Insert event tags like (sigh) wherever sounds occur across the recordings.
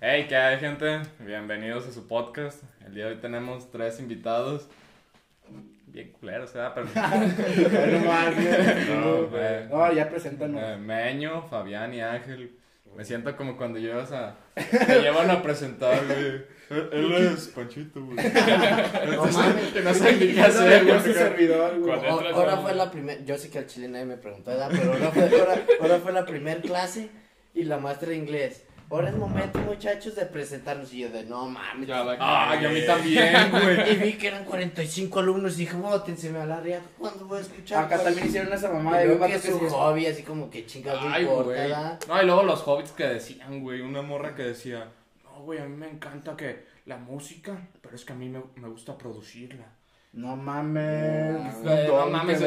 Hey, ¿qué hay, gente? Bienvenidos a su podcast. El día de hoy tenemos tres invitados. Bien culeros, ¿verdad? Pero... (laughs) no más, No, güey. güey. No, ya preséntanos. Eh, Meño, Fabián y Ángel. Me siento como cuando llevas a. Te llevan a presentar, güey. Él él es Panchito, güey. (laughs) Que no sé ni qué hacer, servidor, güey. Ahora fue la primera, yo sé que al chile nadie me preguntó, ¿verdad? Pero ahora fue, ahora, ahora fue la primera clase y la maestra de inglés. Ahora es momento, muchachos, de presentarnos. Y yo de, no mames. Ya la Ah, y a mí también, güey. Y vi que eran 45 alumnos y dije, bótense a la riata. ¿Cuándo voy a escuchar? Acá también hicieron esa mamada de vato que es un se- hobby, así como que chingados no Ay, importa. No, y luego los hobbits que decían, güey. Una morra que decía, no, güey, a mí me encanta que la música, pero es que a mí me, me gusta producirla. No mames. No don, mames.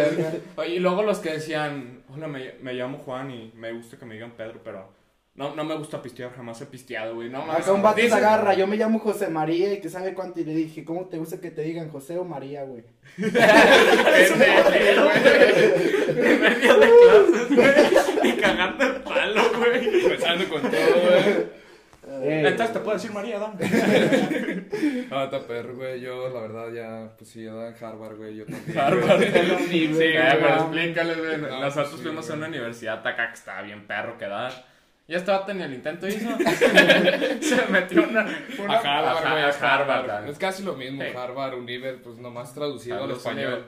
Y luego los que decían, hola, me, me llamo Juan y me gusta que me digan Pedro, pero no, no me gusta pistear, jamás he pisteado, güey. No. Acá un vato se agarra, yo me llamo José María y que sabe cuánto y le dije, ¿cómo te gusta que te digan José o María, güey? (laughs) Pendejo, güey. Primer día de clases, güey. Y cagando el palo, güey. Empezando con todo, güey. Eh, Entonces te puedo decir María, Dan. No, (laughs) está perro, güey. Yo, la verdad, ya, pues sí, yo en Harvard, güey. Yo también. Harvard. Sí, Sí, güey, pero no. explícales, güey. No, Nosotros sí, fuimos a güey. una universidad acá que estaba bien perro que da. Y este vato ni el intento hizo. (laughs) Se metió una. una A Harvard, a Harvard. Harvard. Es casi lo mismo. Sí. Harvard, Univer, pues nomás traducido al español.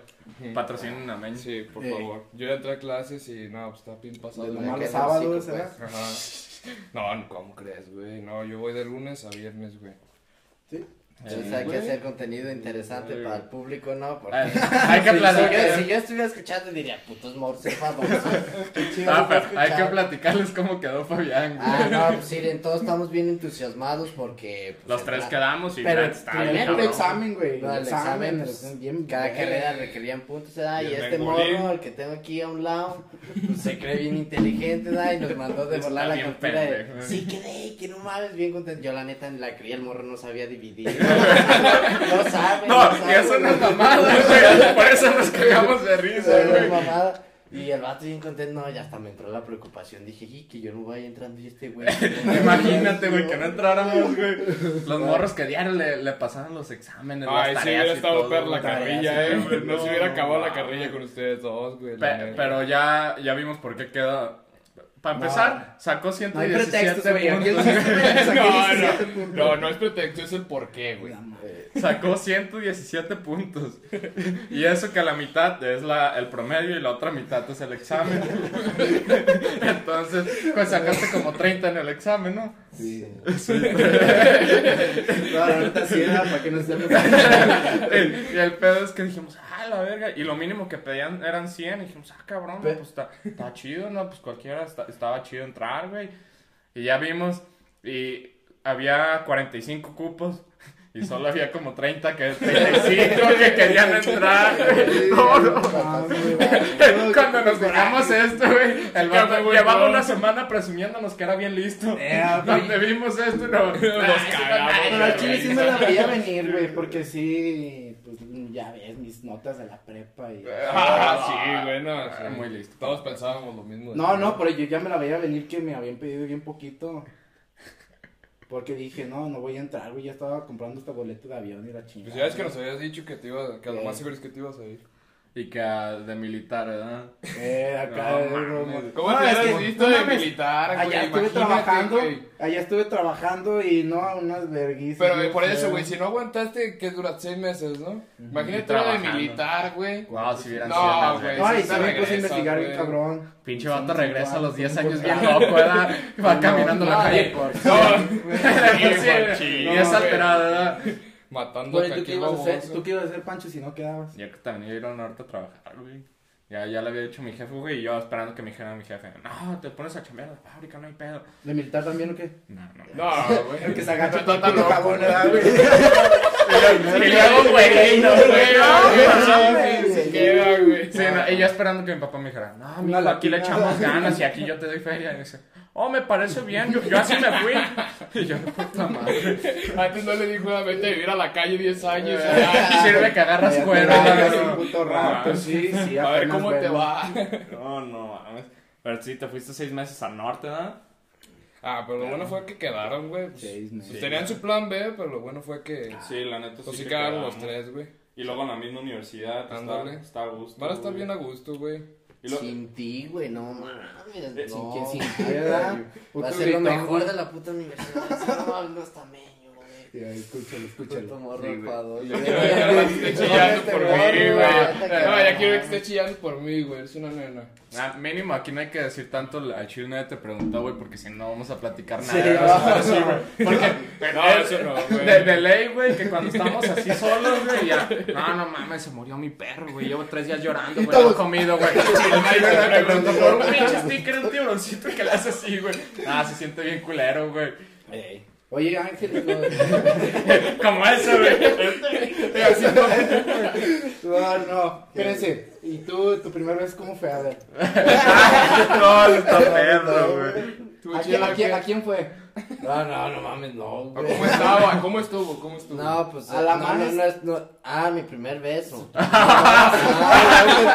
Patrocinen a Meño. Sí, por favor. Yo ya entré a clases y no, pues está bien pasado. De de nomás los no, sábados, sí, ¿verdad? Ajá. No, ¿cómo crees, güey? No, yo voy de lunes a viernes, güey. Sí. Entonces hay que hacer contenido interesante Sí. para el público, ¿no? (laughs) Porque... Hay que Si yo, platicar. si yo estuviera escuchando diría, putos (laughs) chido Ah, está pero hay que platicarles cómo quedó Fabián. güey. Ah, no, pues (laughs) miren, todos estamos bien entusiasmados porque... pues, Los tres quedamos y Pero estaba bien primero El examen, güey. No, El examen, pues, bien. Cada bien. carrera requerían puntos, ¿verdad? Y Y este morro, el que tengo aquí a un lado, pues, se cree bien inteligente, ¿verdad? Y nos mandó de Está volar la captura de... ¿eh? Sí, quedé, que no mames, bien contento. Yo la neta la creía, el morro no sabía dividir. No sabe, No, sabe, y eso no es mamada, güey. Por eso nos cagamos de risa, es güey. mamada. Y el vato bien contento, no, ya hasta me entró la preocupación. Dije, y que yo no vaya entrando y este güey. Imagínate, güey, que no entráramos, güey. Los morros que diario le, le pasaban los exámenes, Ay, las si hubiera estado perro la carrilla, eh, güey. No se hubiera acabado la carrilla con ustedes dos, güey. Pe- pero ya, ya vimos por qué queda. Para No. empezar, sacó No hay 117 pretextos, güey. Aquí el puntos. (laughs) No, 17 puntos. no, no es pretexto, es el porqué, güey. Sacó 117 puntos. Y eso que la mitad es la, el promedio y la otra mitad es el examen. (laughs) Entonces, pues sacaste como 30 en el examen, ¿no? Sí. (laughs) No, la neta sí era para que no estén y el pedo es que dijimos, ah, la verga. Y lo mínimo que pedían eran 100. Y dijimos, ah, cabrón, pues está, está chido, ¿no? Pues cualquiera está- estaba chido entrar, güey. Y ya vimos, y había 45 cupos. Y solo había como 30 que, 35 que querían entrar. güey. No, no. (laughs) Cuando nos dejamos esto, güey, el vato llevaba una semana presumiéndonos que era bien listo. Eh, (laughs) Donde vimos esto, no. Nos cagamos, Pero al chile sí me la veía venir, güey, porque sí, pues ya ves mis notas de la prepa y... Ah, sí, güey, no. Ah, sí. muy listo. Todos pensábamos lo mismo. No, no, pero yo ya me la veía venir que me habían pedido bien poquito. Porque dije, no, no voy a entrar, güey, ya estaba comprando este boleto de avión y la chingada. Pues ya es que nos habías dicho que te iba, que a lo más seguro es que te ibas a ir. Y que de militar, ¿verdad? Eh, acá... No, eh, no, ¿Cómo no, te es que, visto no de militar, güey? Allá estuve trabajando, güey. allá estuve trabajando y no, unas verguisas. Pero bien eh, por eso, feas. güey, si no aguantaste, que dura seis meses, ¿no? Imagínate una de militar, güey. Wow, si hubieran No, sido güey. No, y sí sí te me puse a investigar bien güey. cabrón. Pinche vato regresa a los 10 cinco años bien loco, ¿verdad? (laughs) Va No, caminando la (laughs) no, calle. (laughs) Sí, y no, es güey. alterado, ¿verdad? Matando ¿tú qué ibas a hacer? ¿Tú qué ibas a hacer, Pancho, si no quedabas? Yo que también iba a ir a un norte a trabajar, güey. Ya, ya le había dicho a mi jefe, güey, y yo esperando que me dijera mi jefe, no, te pones a chambear a la fábrica, no hay pedo. ¿De militar también o qué? No, no. No, güey. El que se agacha No todo el cagón, güey. ¿verdad, güey? Y luego, güey, no, güey, no, mames. Se queda, güey. Sí, no, y yo esperando que mi papá me dijera, no, Una aquí le echamos ganas y aquí yo te doy feria. Y dice, oh, me parece bien, yo, yo así me fui. Y yo, puta madre. Antes no le dijo, "Ah, vete a vivir a la calle 10 años. Y ya". sirve que agarras cuero. ¿no? un puto rato, No, sí, sí. A ver cómo te va. No, no mames. Pero sí, te fuiste seis meses al norte, ¿verdad? Ah, pero lo bueno fue que quedaron, güey. Pues, Seis pues, meses. tenían su plan B, pero lo bueno fue que. Sí, la neta Pues sí sí que quedaron los quedamos. tres, güey. Y luego en la misma universidad. está- Ándale. Está, a gusto. Van a estar bien a gusto, güey. Lo- Sin ti, güey, no mames. Eh, no. ¿Quién sin ti, (laughs) verdad? Va a ser lo mejor de la puta universidad. (laughs) No, no meño, güey. Ya, escúchalo, escúchalo. morro Sí, güey. enfadón. Yo quiero que esté chillando por mí, güey. No, ya quiero que esté chillando por mí, güey. Es una nena. Ah, mínimo, aquí no hay que decir tanto. Al chile nadie te preguntó, güey, porque si no no vamos a platicar nada. Sí, no. eso, así, güey. Porque. No, eh, eso no, güey. De, de ley, güey, que cuando estamos así solos, güey, ya. No, no mames, se murió mi perro, güey. Llevo tres días llorando, güey. No he comido, güey. (laughs) Sí, no te pregunto por un pinche sticker, un tiburoncito que le hace así, güey. Ah, se siente bien culero, güey. Ey. Oye, Ángel, no, (laughs) Como eso, güey. Así, no, no, espérense. ¿Y tú, tu primera vez cómo fue? A ver. No, está perro, güey. ¿A quién, a quién, ¿qué? a quién fue? No, no, no mames, no, güey. ¿Cómo estaba? ¿Cómo estuvo? ¿Cómo estuvo? No, pues. A la no, no, maestra. no, es- no. Ah, mi primer beso. (laughs)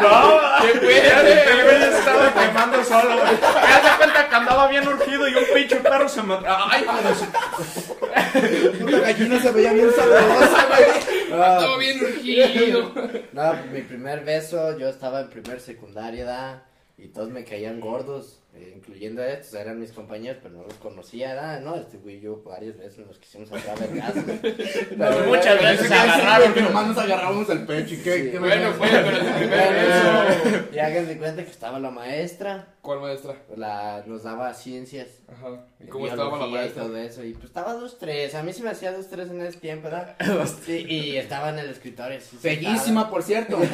No, qué güey, el güey ya se estaba quemando solo, güey. (laughs) Cuenta que andaba bien urgido y un pinche perro se me. Ay, joder. La gallina se veía bien sabrosa, güey. Estaba bien urgido. No, mi primer beso, yo estaba en primer secundaria, ¿da? Y todos me caían gordos, eh, incluyendo a estos, eran mis compañeros, pero no los conocía, ¿da? No, este güey y yo varias veces nos quisimos agarrar vergas, No, muchas veces se agarraron. Que nomás nos agarramos el pecho y qué. qué Bueno, fue, pero el primer beso. Y hagan de cuenta que estaba la maestra, ¿Cuál maestra? la, nos daba ciencias. Ajá. ¿Y cómo estaba la maestra? Y todo eso, y pues estaba dos, tres, a mí se me hacía dos, tres en ese tiempo, ¿verdad? (laughs) Sí, y estaba en el escritorio. Bellísima, por cierto. (laughs)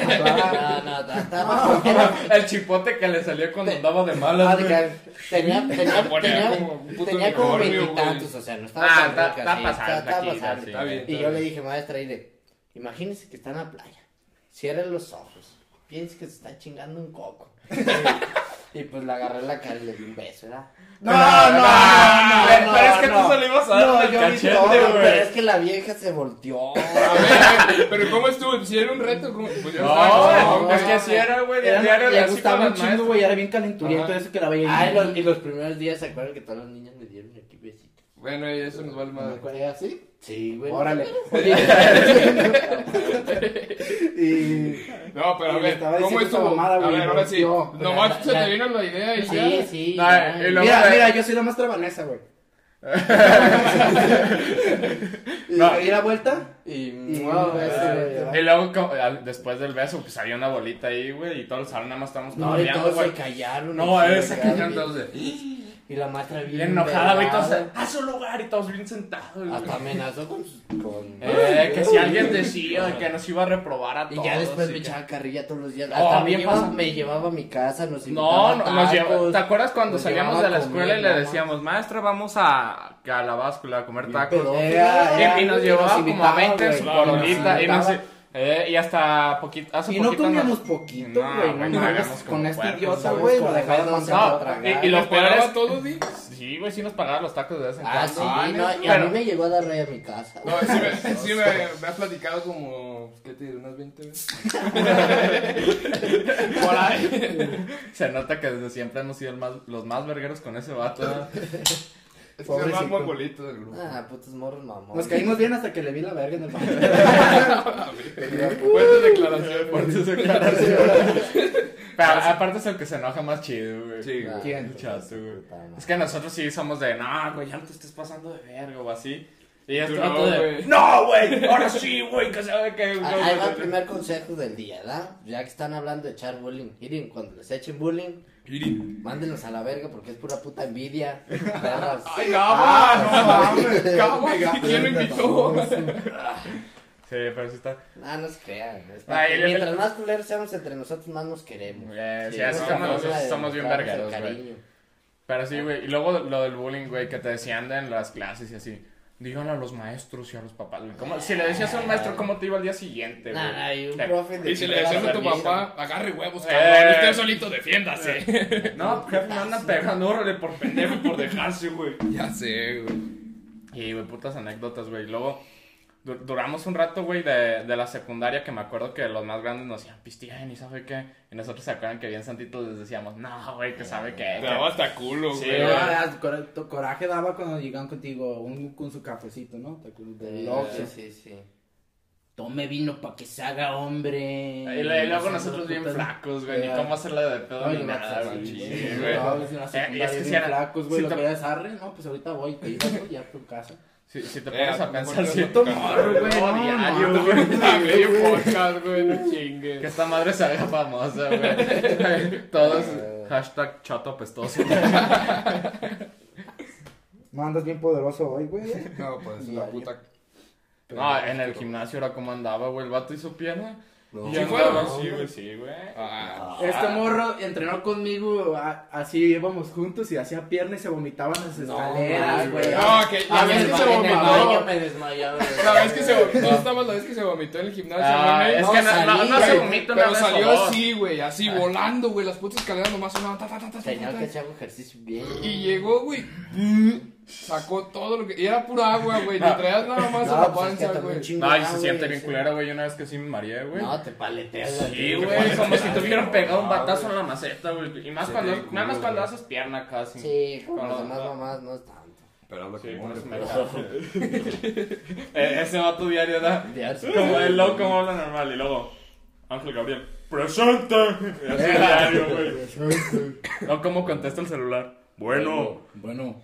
No, no, estaba, (laughs) El chipote que le salió cuando andaba de Ah, malas, de que tenía, tenía, tenía, como veintitantos, o sea, no estaba Ah, tan está-. Está bien. Y yo le dije, maestra, dile, imagínese que está en la playa, cierre los ojos, piense que se está chingando un coco. Y pues le agarré la cara y le di un beso, ¿verdad? No, no, no, Pero no, es que no. tú se lo ibas a dar No, yo vi cachete, todo, Pero es que la vieja se volteó. A ver, pero ¿cómo estuvo? Si era un reto, ¿cómo? Pues No, no, es que no, así era, güey. le gustaba un chingo, güey. Era bien calenturiento eso que la veía. Ay, los- y los primeros días, ¿se acuerdan que todas las niñas me dieron aquí besitos? Bueno, y eso nos vale ¿Me madre. acuerdo así? Sí, güey. Órale. (laughs) (laughs) y. No, pero a ver, ¿cómo estuvo? mamada, A güey, ver, ahora sí. yo- Nomás se la- te vino la idea y ya. Sí, sí. No, y Mira, de- mira, yo soy la más trabanesa, güey. (laughs) y No. di la vuelta. Y, Y- wow, Ah, ese- ya. Y luego, después del beso, pues había una bolita ahí, güey, y todos los salón nada más estábamos No, y todos güey. se callaron. No, él se se quedaron Y la maestra bien Bien enojada, güey, todos a su lugar y todos bien sentados. Hasta amenazó con... con... Eh, que si alguien decía que nos iba a reprobar a Y todos. ya después me y echaba carrilla todos los días. Hasta me llevaba, me llevaba a mi casa, nos No, no, nos lleva- tacos. ¿Te acuerdas cuando salíamos llevaba de la escuela y le decíamos, maestra, vamos a, a la báscula a comer tacos? Era- Y, y nos llevaba como a invitaba, 20 en güey. su Claro, corolita y, nos. Eh, y hasta poquito, hace Y no comíamos nos- poquito, No, güey. güey, No, no como con este idiota, güey. Lo dejamos No, y, y lo ¿Los peor pagaba es... todos, di? Sí, güey, sí nos pagaban los tacos de vez en Ah, sí, no, y a mí me llegó a dar rey a mi casa. No, sí me, sí me, (laughs) me has platicado como, ¿qué te diré? Unas 20 veces. (laughs) Por ahí. Se nota que desde siempre hemos sido el más, los más vergueros con ese vato. (laughs) Es que es el más mongolito del grupo. Ah, putos morros mamón. Nos caímos bien hasta que le vi la verga en el baño. (laughs) Fuertes declaraciones. Fuertes (laughs) declaraciones. Pero aparte es el que se enoja más chido, güey. Sí, Ah, ¿Quién? Chato, güey. Es que nosotros sí somos de, no, güey, ya no te estés pasando de verga o así. Y vato no, de, güey. no, güey, ahora sí, güey, que sabe que... Ah, Ahí va el primer consejo del día, ¿verdad? Ya que están hablando de echar bullying. Miren, cuando les echen bullying, mándenlos a la verga porque es pura puta envidia. Ay, Gaba, no mames. Gaba, ¿quién lo invitó? Sí, pero sí está... Ah, no se crean. es Ay, le- mientras más culeros seamos entre nosotros, más nos queremos. Eh, sí, así es somos, una nosotros de somos bien demostrarnos el vergueros, güey. cariño. Pero sí, güey. Y luego lo del bullying, güey, que te decían de en las clases y así. Díganle a los maestros y a los papás. güey. ¿Cómo- Si le decías a un maestro, ¿cómo te iba al día siguiente, güey? Nah, nah, y un Eh, profe de Y si le decías a tu papá, agarre huevos, Eh. cabrón. Usted solito defiéndase. (laughs) No, jefe, me andan pegando, órale, por pendejo y por dejarse, güey. Ya sé, güey. Y, güey, putas anécdotas, güey. Y luego, duramos un rato, güey, de, de la secundaria que me acuerdo que los más grandes nos decían, pistean y sabe qué. Y nosotros se acuerdan que bien santitos les decíamos, no, güey, que sabe qué. Te daba hasta culo, Sí, güey. Güey. ah, coraje daba cuando llegaban contigo un, con su cafecito, ¿no? ¿Te acuerdas del Oxxo? Sí, sí, sí. Tome vino para que se haga hombre. Y, luego nosotros bien flacos, güey, ni cómo hacerle de pedo ni nada, sí, güey. sí, Sí, sí, güey. pues, Eh, es que si era- flacos, güey, si lo te- que es arre, no, pues ahorita voy, te ya a tu casa. Si, si te Eh, pones a pensar, te si vas a Puto tocar, morro, güey, No, no, diario, no, güey. No chingues. Que esta madre se haga famosa, güey. (laughs) Todos, hashtag chato apestoso. No andas bien poderoso hoy, güey. No, pues la puta. No, en el gimnasio era como andaba, güey. El vato hizo pierna. No. ¿Sí así, güey, sí, güey. Ah, Este morro entrenó conmigo, a- así íbamos juntos y hacía pierna y se vomitaba en las escaleras, güey. No, que la Ah, vez que se vomitó. me desmayaba. La vez que se vomitó, estabas la vez que se vomitó en el gimnasio, Ah, güey. es no que no, no, se güey, vomita una Pero vez salió así, güey, así volando, güey, las putas escaleras nomás sonaban Tenía que hacer ejercicio bien. Y llegó, güey, sacó todo lo que... Y era pura agua, güey, te traías nada más a la No, pues es que panza, también güey. No, y se siente bien sí. culero, güey. Una vez que sí me mareé, güey. No, te paleteas. Sí, güey. como si te hubieran pegado un (laughs) batazo en la maceta, güey. Y más Sí, cuando, culo, nada más cuando haces pierna casi. Sí, como Con las los- demás mamás no es tanto. Pero lo Sí, cago. (laughs) Eh, Ese vato diario da. Diario. Como el loco, como habla normal. Y luego, Ángel Gabriel, ¡presente! Y así diario, güey. O como contesta el celular. Bueno. Bueno.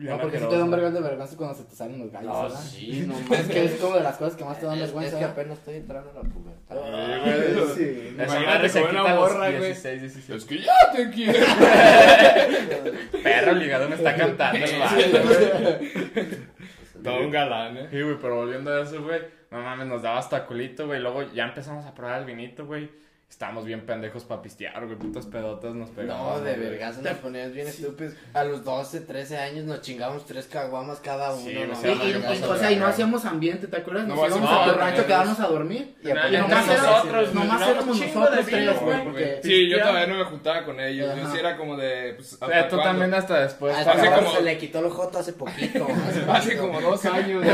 No, porque si te dan vergüenza de vergüenza cuando se te salen los gallos, No, ¿verdad? sí, (laughs) no Es mames. que es como de las cosas que más te dan Es, es vergüenza. que apenas estoy entrando a la pubertad. Sí, güey. Sí. Imagínate se una quita a los morra, güey. 16, 17. Es que ya te quiero. (laughs) Perro ligado me está cantando el güey. Todo un galán, eh. Sí, güey, pero volviendo a eso, güey. No mames, nos daba hasta culito, güey. Luego ya empezamos a probar el vinito, güey. Estábamos bien pendejos para pistear, güey. Putas pedotas nos pegaban. No, de vergas nos poníamos bien estúpidos. A los 12, 13 años nos chingamos tres caguamas cada uno. Sí, no Sí, y- no, y- no, o sea, y no hacíamos ambiente, ¿te acuerdas? Nos No, íbamos no, a tu rancho quedarnos a dormir. Y y música. nosotros, Nomás éramos un chingo nosotros de tres, güey, Sí, yo todavía no me juntaba con ellos. Yo sí era como de. Pues, O ¿hasta sea, tú también hasta después. Hace como- se le quitó el joto hace poquito. (laughs) hace como dos años.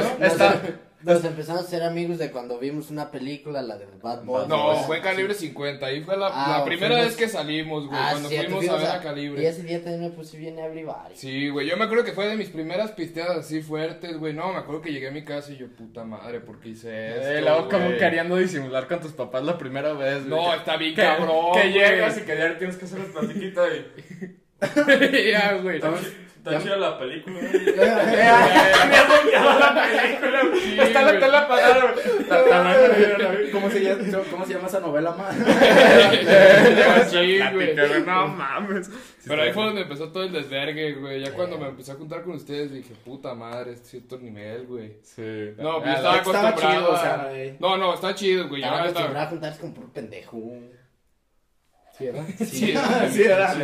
Nos, empezamos a ser amigos de cuando vimos una película, la de Bad Boys. No, ¿verdad? fue Calibre 50. Ahí fue la, Ah, la primera fuimos- vez que salimos, güey. Ah, cuando fuimos a ver a Y Calibre. ese día también me puse bien varios. Sí, güey. Yo me acuerdo que fue de mis primeras pisteadas así fuertes, güey. No, me acuerdo que llegué a mi casa y yo, puta madre, ¿por qué hice esto? Eh, luego como queriendo disimular con tus papás la primera vez, güey. No, Que- está bien que, cabrón. Que llegas y que ya tienes que hacer el platiquito y... (laughs) ya, güey. Está chida la película. (laughs) Sí, Está la tela apagada, güey. Está- está hablando, ¿Cómo se llama, cómo se llama esa novela. Plática, (laughs) No mames. Pero ahí fue donde empezó todo el desvergue, güey. Ya cuando me empecé a juntar con ustedes dije, puta madre, este es cierto nivel, güey. Sí. No, pues Ah, estaba estaba acostumbrado. güey. No, no, está chido, güey. Estaba Ya acostumbrado está. a juntarse con puro pendejo. Sí, ¿verdad? Sí, Sí, era.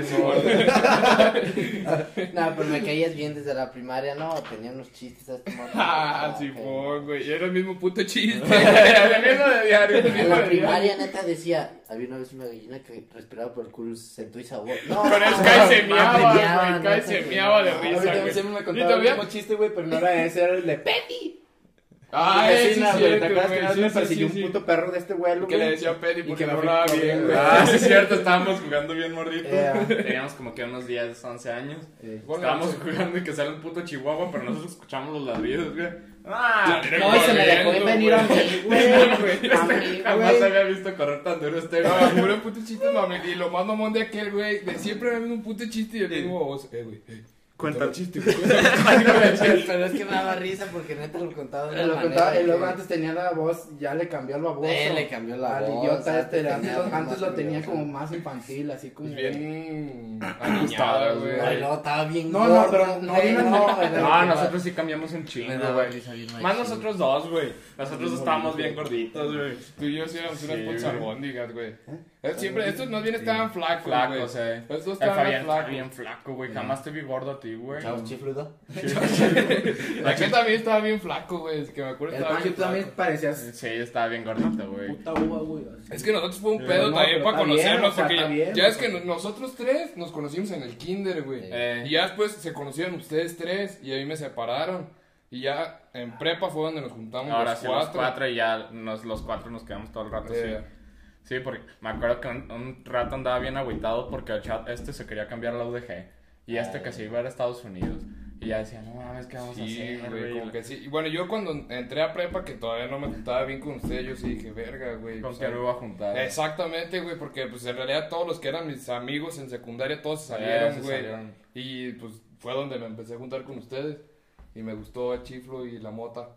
No, pero me caías bien desde la primaria, no, tenía unos chistes a morro. (laughs) Ah, sí, güey. Era el mismo puto chiste. (laughs) El mismo de diario. En la primaria neta decía, había una vez una gallina que respiraba por el culo, sentó y sabor. No, Pero es Kai se miaba, meaba, güey. no, se miaba de risa, también güey. siempre me ¿Y contaba el todavía? mismo chiste, güey, pero no era ese, era el de Petty. Ah, vecina, güey, ¿te cierto, acuerdas que güey. una vez Sí, me sí, persiguió sí, un sí. puto perro de este vuelo, Que le güey? decía Petty Y porque que me no hablaba bien, güey. Ah, sí es (laughs) cierto, estábamos jugando bien morritos. Yeah. Teníamos como que unos 10, 11 años. Eh, Estábamos jugando y que sale un puto chihuahua, pero nosotros escuchamos los ladridos, güey. Ah, No, y se me dejó venir a güey. mí, güey. A mí, (laughs) Jamás güey. había visto correr tan duro este güey. puro puto chiste, mami. Y lo más mamón de aquel, güey, de siempre era el mismo puto chiste y el mismo voz. Eh, güey, eh. Cuenta el chiste, el. (laughs) Pero es que me daba risa porque neta lo contaba de Lo contaba, y luego que- antes tenía la voz, ya le cambió la voz. Eh, le cambió la al voz, idiota antes este, antes, tenía lo- antes tenía como más infantil, así como... Bien aniñada, güey. Ay, no, estaba bien No, pero no, güey, no, no, No, nosotros sí cambiamos un chingo, güey. Más nosotros dos, güey. Nosotros estábamos bien gorditos, güey. Tú y yo sí éramos unas putas güey. Eh, Siempre, estos más bien estaban flacos, Flacos, güey. eh. Estos estaban Fabián flacos. bien flaco, güey. Jamás te vi gordo a ti, güey. Chavos, chifludo. (laughs) Aquel también estaba bien flaco, güey. Es que me acuerdo El estaba Pancho bien tú también flaco. parecías Sí, estaba bien gordito, güey. puta uva, güey. así. Es que nosotros fue un pedo no, también pero para está bien, conocernos, o sea, porque está bien, ya es que no- nosotros tres nos conocimos en el kinder, güey. Eh. Y ya después se conocieron ustedes tres y a mí me separaron. Y ya en prepa fue donde nos juntamos Ahora los sí, cuatro. los cuatro y ya nos, los cuatro nos quedamos todo el rato, Eh, sí. Porque me acuerdo que un, un rato andaba bien agüitado porque el chat este se quería cambiar a la UDG y este que se iba a a Estados Unidos. Y ya decía, no mames, ¿qué vamos a Sí, hacer, güey, como que sí. Y bueno, yo cuando entré a prepa, que todavía no me juntaba bien con ustedes, yo sí dije, verga, güey. ¿Con quién me iba a juntar? Exactamente, güey, porque pues en realidad todos los que eran mis amigos en secundaria, todos salieron, güey. Y pues fue donde me empecé a juntar con ustedes. Y me gustó el chiflo y la mota. (laughs)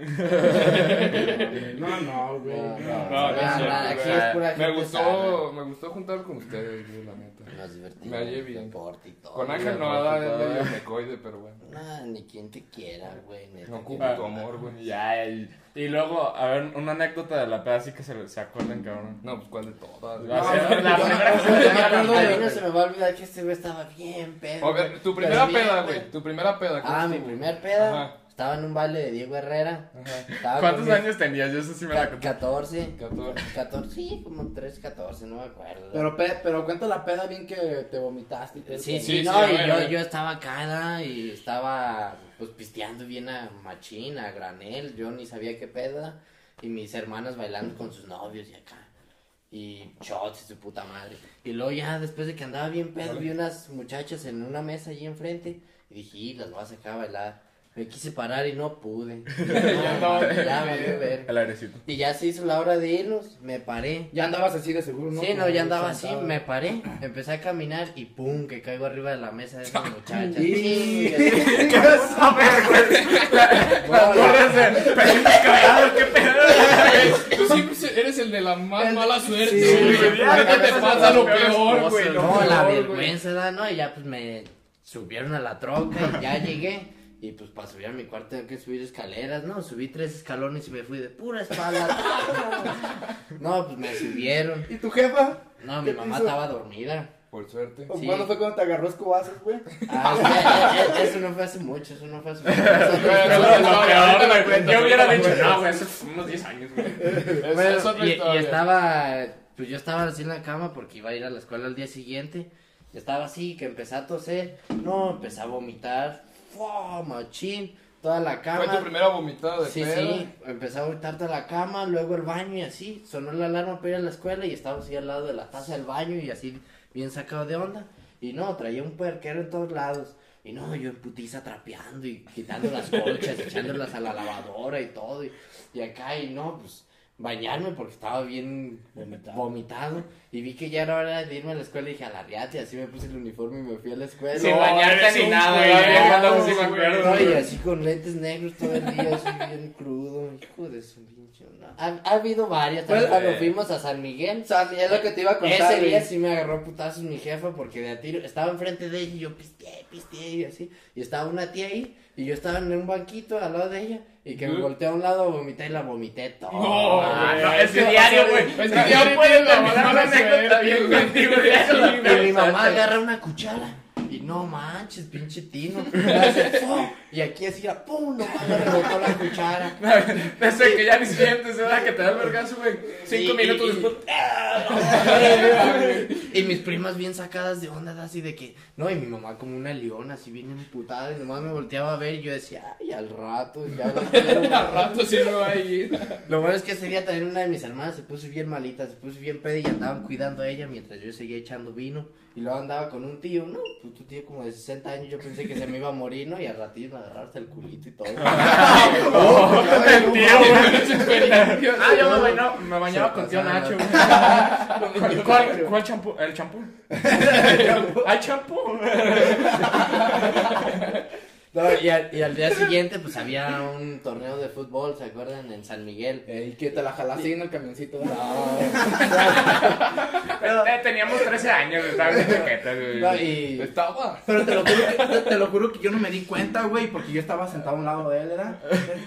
No, no, güey. No, No, no Me gustó, me gustó juntar con ustedes, güey, la neta. Nos divertimos. Me hallé bien. deporte y todo. Con Ángel no, da, es medio mecoide, pero bueno. Nah, ni quien te quiera, güey. No Ah, tu amor, güey. Ya, y, y luego, a ver, una anécdota de la peda así que se, se acuerden, cabrón. No, pues cuál de todas. La, primera que se me se me va a olvidar que este güey estaba bien pedo. Tu primera peda, güey. Tu primera peda. ¿cómo Ah, mi primer peda. Ajá. Estaba en un baile de Diego Herrera. Ajá. ¿Cuántos años tenías? Yo eso sí me la conté. 14. 14. 14, sí, como 3, 14, no me acuerdo. Pero, pe- pero cuenta la peda bien que te vomitaste. Sí, sí, Sí, no, sí, a y ver, yo, yo estaba acá ¿no? y estaba pues pisteando bien a machín, a granel, yo ni sabía qué peda, y mis hermanas bailando con sus novios y acá, y shots y su puta madre. Y luego ya después de que andaba bien pedo, vi unas muchachas en una mesa allí enfrente, y dije, "Y, las voy a sacar a bailar. Me quise parar y no pude. (laughs) Ya andaba- ya valió ver. El airecito. Y ya se hizo la hora de irnos, me paré. Ya andabas así de seguro, ¿no? Sí, no, ya andaba así, sentado. me paré, empecé a caminar y pum, que caigo arriba de la mesa de esa muchacha. (laughs) Y- ¿Qué qué pedo. Tú siempre eres el de la más mala suerte, te pasa lo peor, güey. No, la vergüenza, ¿da? ¿no? Y ya pues me subieron a la troca y ya llegué. Y pues para subir a mi cuarto tengo que subir escaleras, ¿no? Subí tres escalones y me fui de pura espalda. (laughs) No, pues me subieron. ¿Y tu jefa? No, mi ¿Qué te mamá hizo? estaba dormida. Por suerte. Sí. ¿Cuándo fue cuando te agarró escobazos, güey? Ah, eh, eh, eso no fue hace mucho, eso no fue hace mucho. Yo hubiera dicho, no, güey, eso es unos 10 años, güey. Bueno, y, y estaba, pues yo estaba así en la cama porque iba a ir a la escuela al día siguiente. Estaba así, que empecé a toser. No, empecé a vomitar. ¡Fua! Machín. Toda la cama. Fue tu primera vomitada de Sí, pedo. sí, empecé a vomitar toda la cama, luego el baño y así. Sonó la alarma para ir a la escuela y estaba así al lado de la taza del baño y así bien sacado de onda. Y no, traía un puerquero en todos lados. Y no, yo en putiza trapeando y quitando las colchas, (laughs) echándolas a la lavadora y todo. Y, y acá, y no, pues bañarme porque estaba bien Vomitado. vomitado. Y vi que ya era hora de irme a la escuela y dije a la riata y así me puse el uniforme y me fui a la escuela. Sin No, bañarte eres ni nada, güey, no, sí no, y así con lentes negros todo el día, así bien crudo. Hijo de su pinche. no. Ha, ha habido varias. También Pues, cuando eh, fuimos a San Miguel. Es lo que te iba a contar. Ese día sí me agarró putazos mi jefa porque de a tiro estaba enfrente de ella y yo pisteé, pisteé y así. Y estaba una tía ahí y yo estaba en un banquito al lado de ella y que me volteé a un lado a vomitar y la vomité todo. No, Ah, güey, no, es que ¿qué diario, güey. Es que No diario la terminar una anécdota bien contigo. Y mi mamá agarra una cuchara y no manches, pinche tino. (laughs) Y aquí hacía pum, nomás le rebotó la cuchara. (laughs) Desde que ya ni sientes, ¿verdad? Que te da el vergazo, güey. Cinco minutos después. (laughs) Y mis primas bien sacadas de onda, así de que, no, y mi mamá como una leona, así bien emputada, y nomás me volteaba a ver y yo decía, ay, al rato, ya no quiero". (laughs) Al rato sí me va a ir. Lo bueno es que ese día también una de mis hermanas se puso bien malita, se puso bien peda y andaban cuidando a ella mientras yo seguía echando vino. Y luego andaba con un tío, ¿no? Pues tu tío como de 60 años, yo pensé que se me iba a morir, ¿no? Y al ratito me agarraron hasta el culito y todo. (laughs) Oh, el tío, güey. Ah, yo me bañaba, me bañaba Se con tío. Nacho, güey. ¿Cuál, cuál champú? ¿El champú? (laughs) ¿Hay champú? (laughs) No, y, al, y al día (laughs) siguiente, pues había un torneo de fútbol, ¿se acuerdan? En San Miguel. Ey, que te la jalaste ahí en el camioncito. (laughs) Eh, Teníamos 13 años, estábamos en chaquetas, güey. No, y... Estaba. Pero te lo, juro que, te, lo juro que yo no me di cuenta, güey, porque yo estaba sentado a un lado de él, ¿verdad?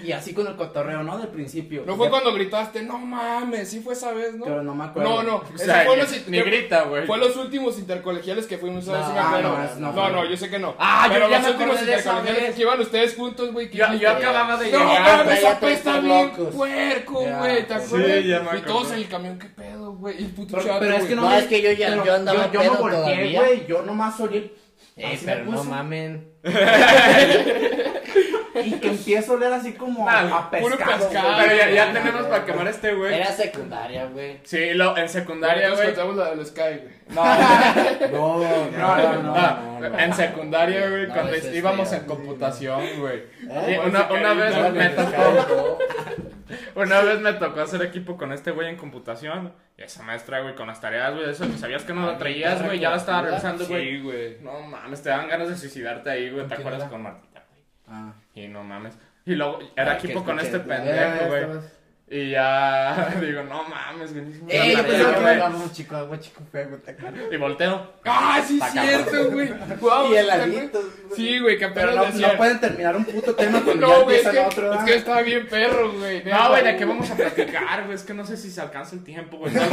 Y así con el cotorreo, ¿no? Del principio. No fue cuando gritaste, no mames, sí fue esa vez, ¿no? Pero no me acuerdo. No, no, O sea, fue, ni, los, ni grita, güey. fue los últimos intercolegiales que fuimos, ¿sabes? No, no, no no, no, yo sé que no. Ah, yo Pero ya los me últimos acordé de esa intercolegiales que iban ustedes juntos, güey. que Yo, yo acababa de No llegar. traía mames, apesta bien puerco, güey, ¿te sí, acuerdas? ya me y todos en el camión, ¿qué pedo, güey? Y el puto Pero, chato, pero es que no, No, es que yo ya- yo andaba yo, pedo me volteé, güey, yo nomás así me pero no mamen. (laughs) y que empiezo a oler así como Ah, a puro pescado. Pero ya, ya tenemos para quemar a este güey. Era secundaria, güey. Sí, lo, en secundaria, Nos güey. contamos la del Sky, güey. No, No, no, no, no, Ah, no, no. en secundaria, güey, No, cuando íbamos en computación, güey. ¿Eh? Y Una, una vez No, me tocó, (laughs) una vez me tocó hacer equipo con este güey en computación. Y esa maestra, güey, con las tareas, güey, eso que sabías que no lo traías, güey, ya la estaba revisando, güey. Sí, güey. No mames, te dan ganas de suicidarte ahí, güey, ¿te acuerdas con güey? Ah. Y no mames. Y luego era equipo con este pendejo, güey. estabas- Y ya digo, no mames, güey. Ey, yo pensaba que güey. íbamos chico agua, chico fuego, ¿te acuerdas? Y volteo. ¡Ah, sí, Está cierto, güey! Guau, Y ¿te heladitos, acuerdas? güey. Sí, güey, que Pero apenas no, decían- no pueden terminar un puto tema cuando No, ya güey, es que, otro. es que estaba bien perro, güey. No, güey, ¿de qué vamos a platicar, güey? Es que no sé si se alcanza el tiempo, güey. Unas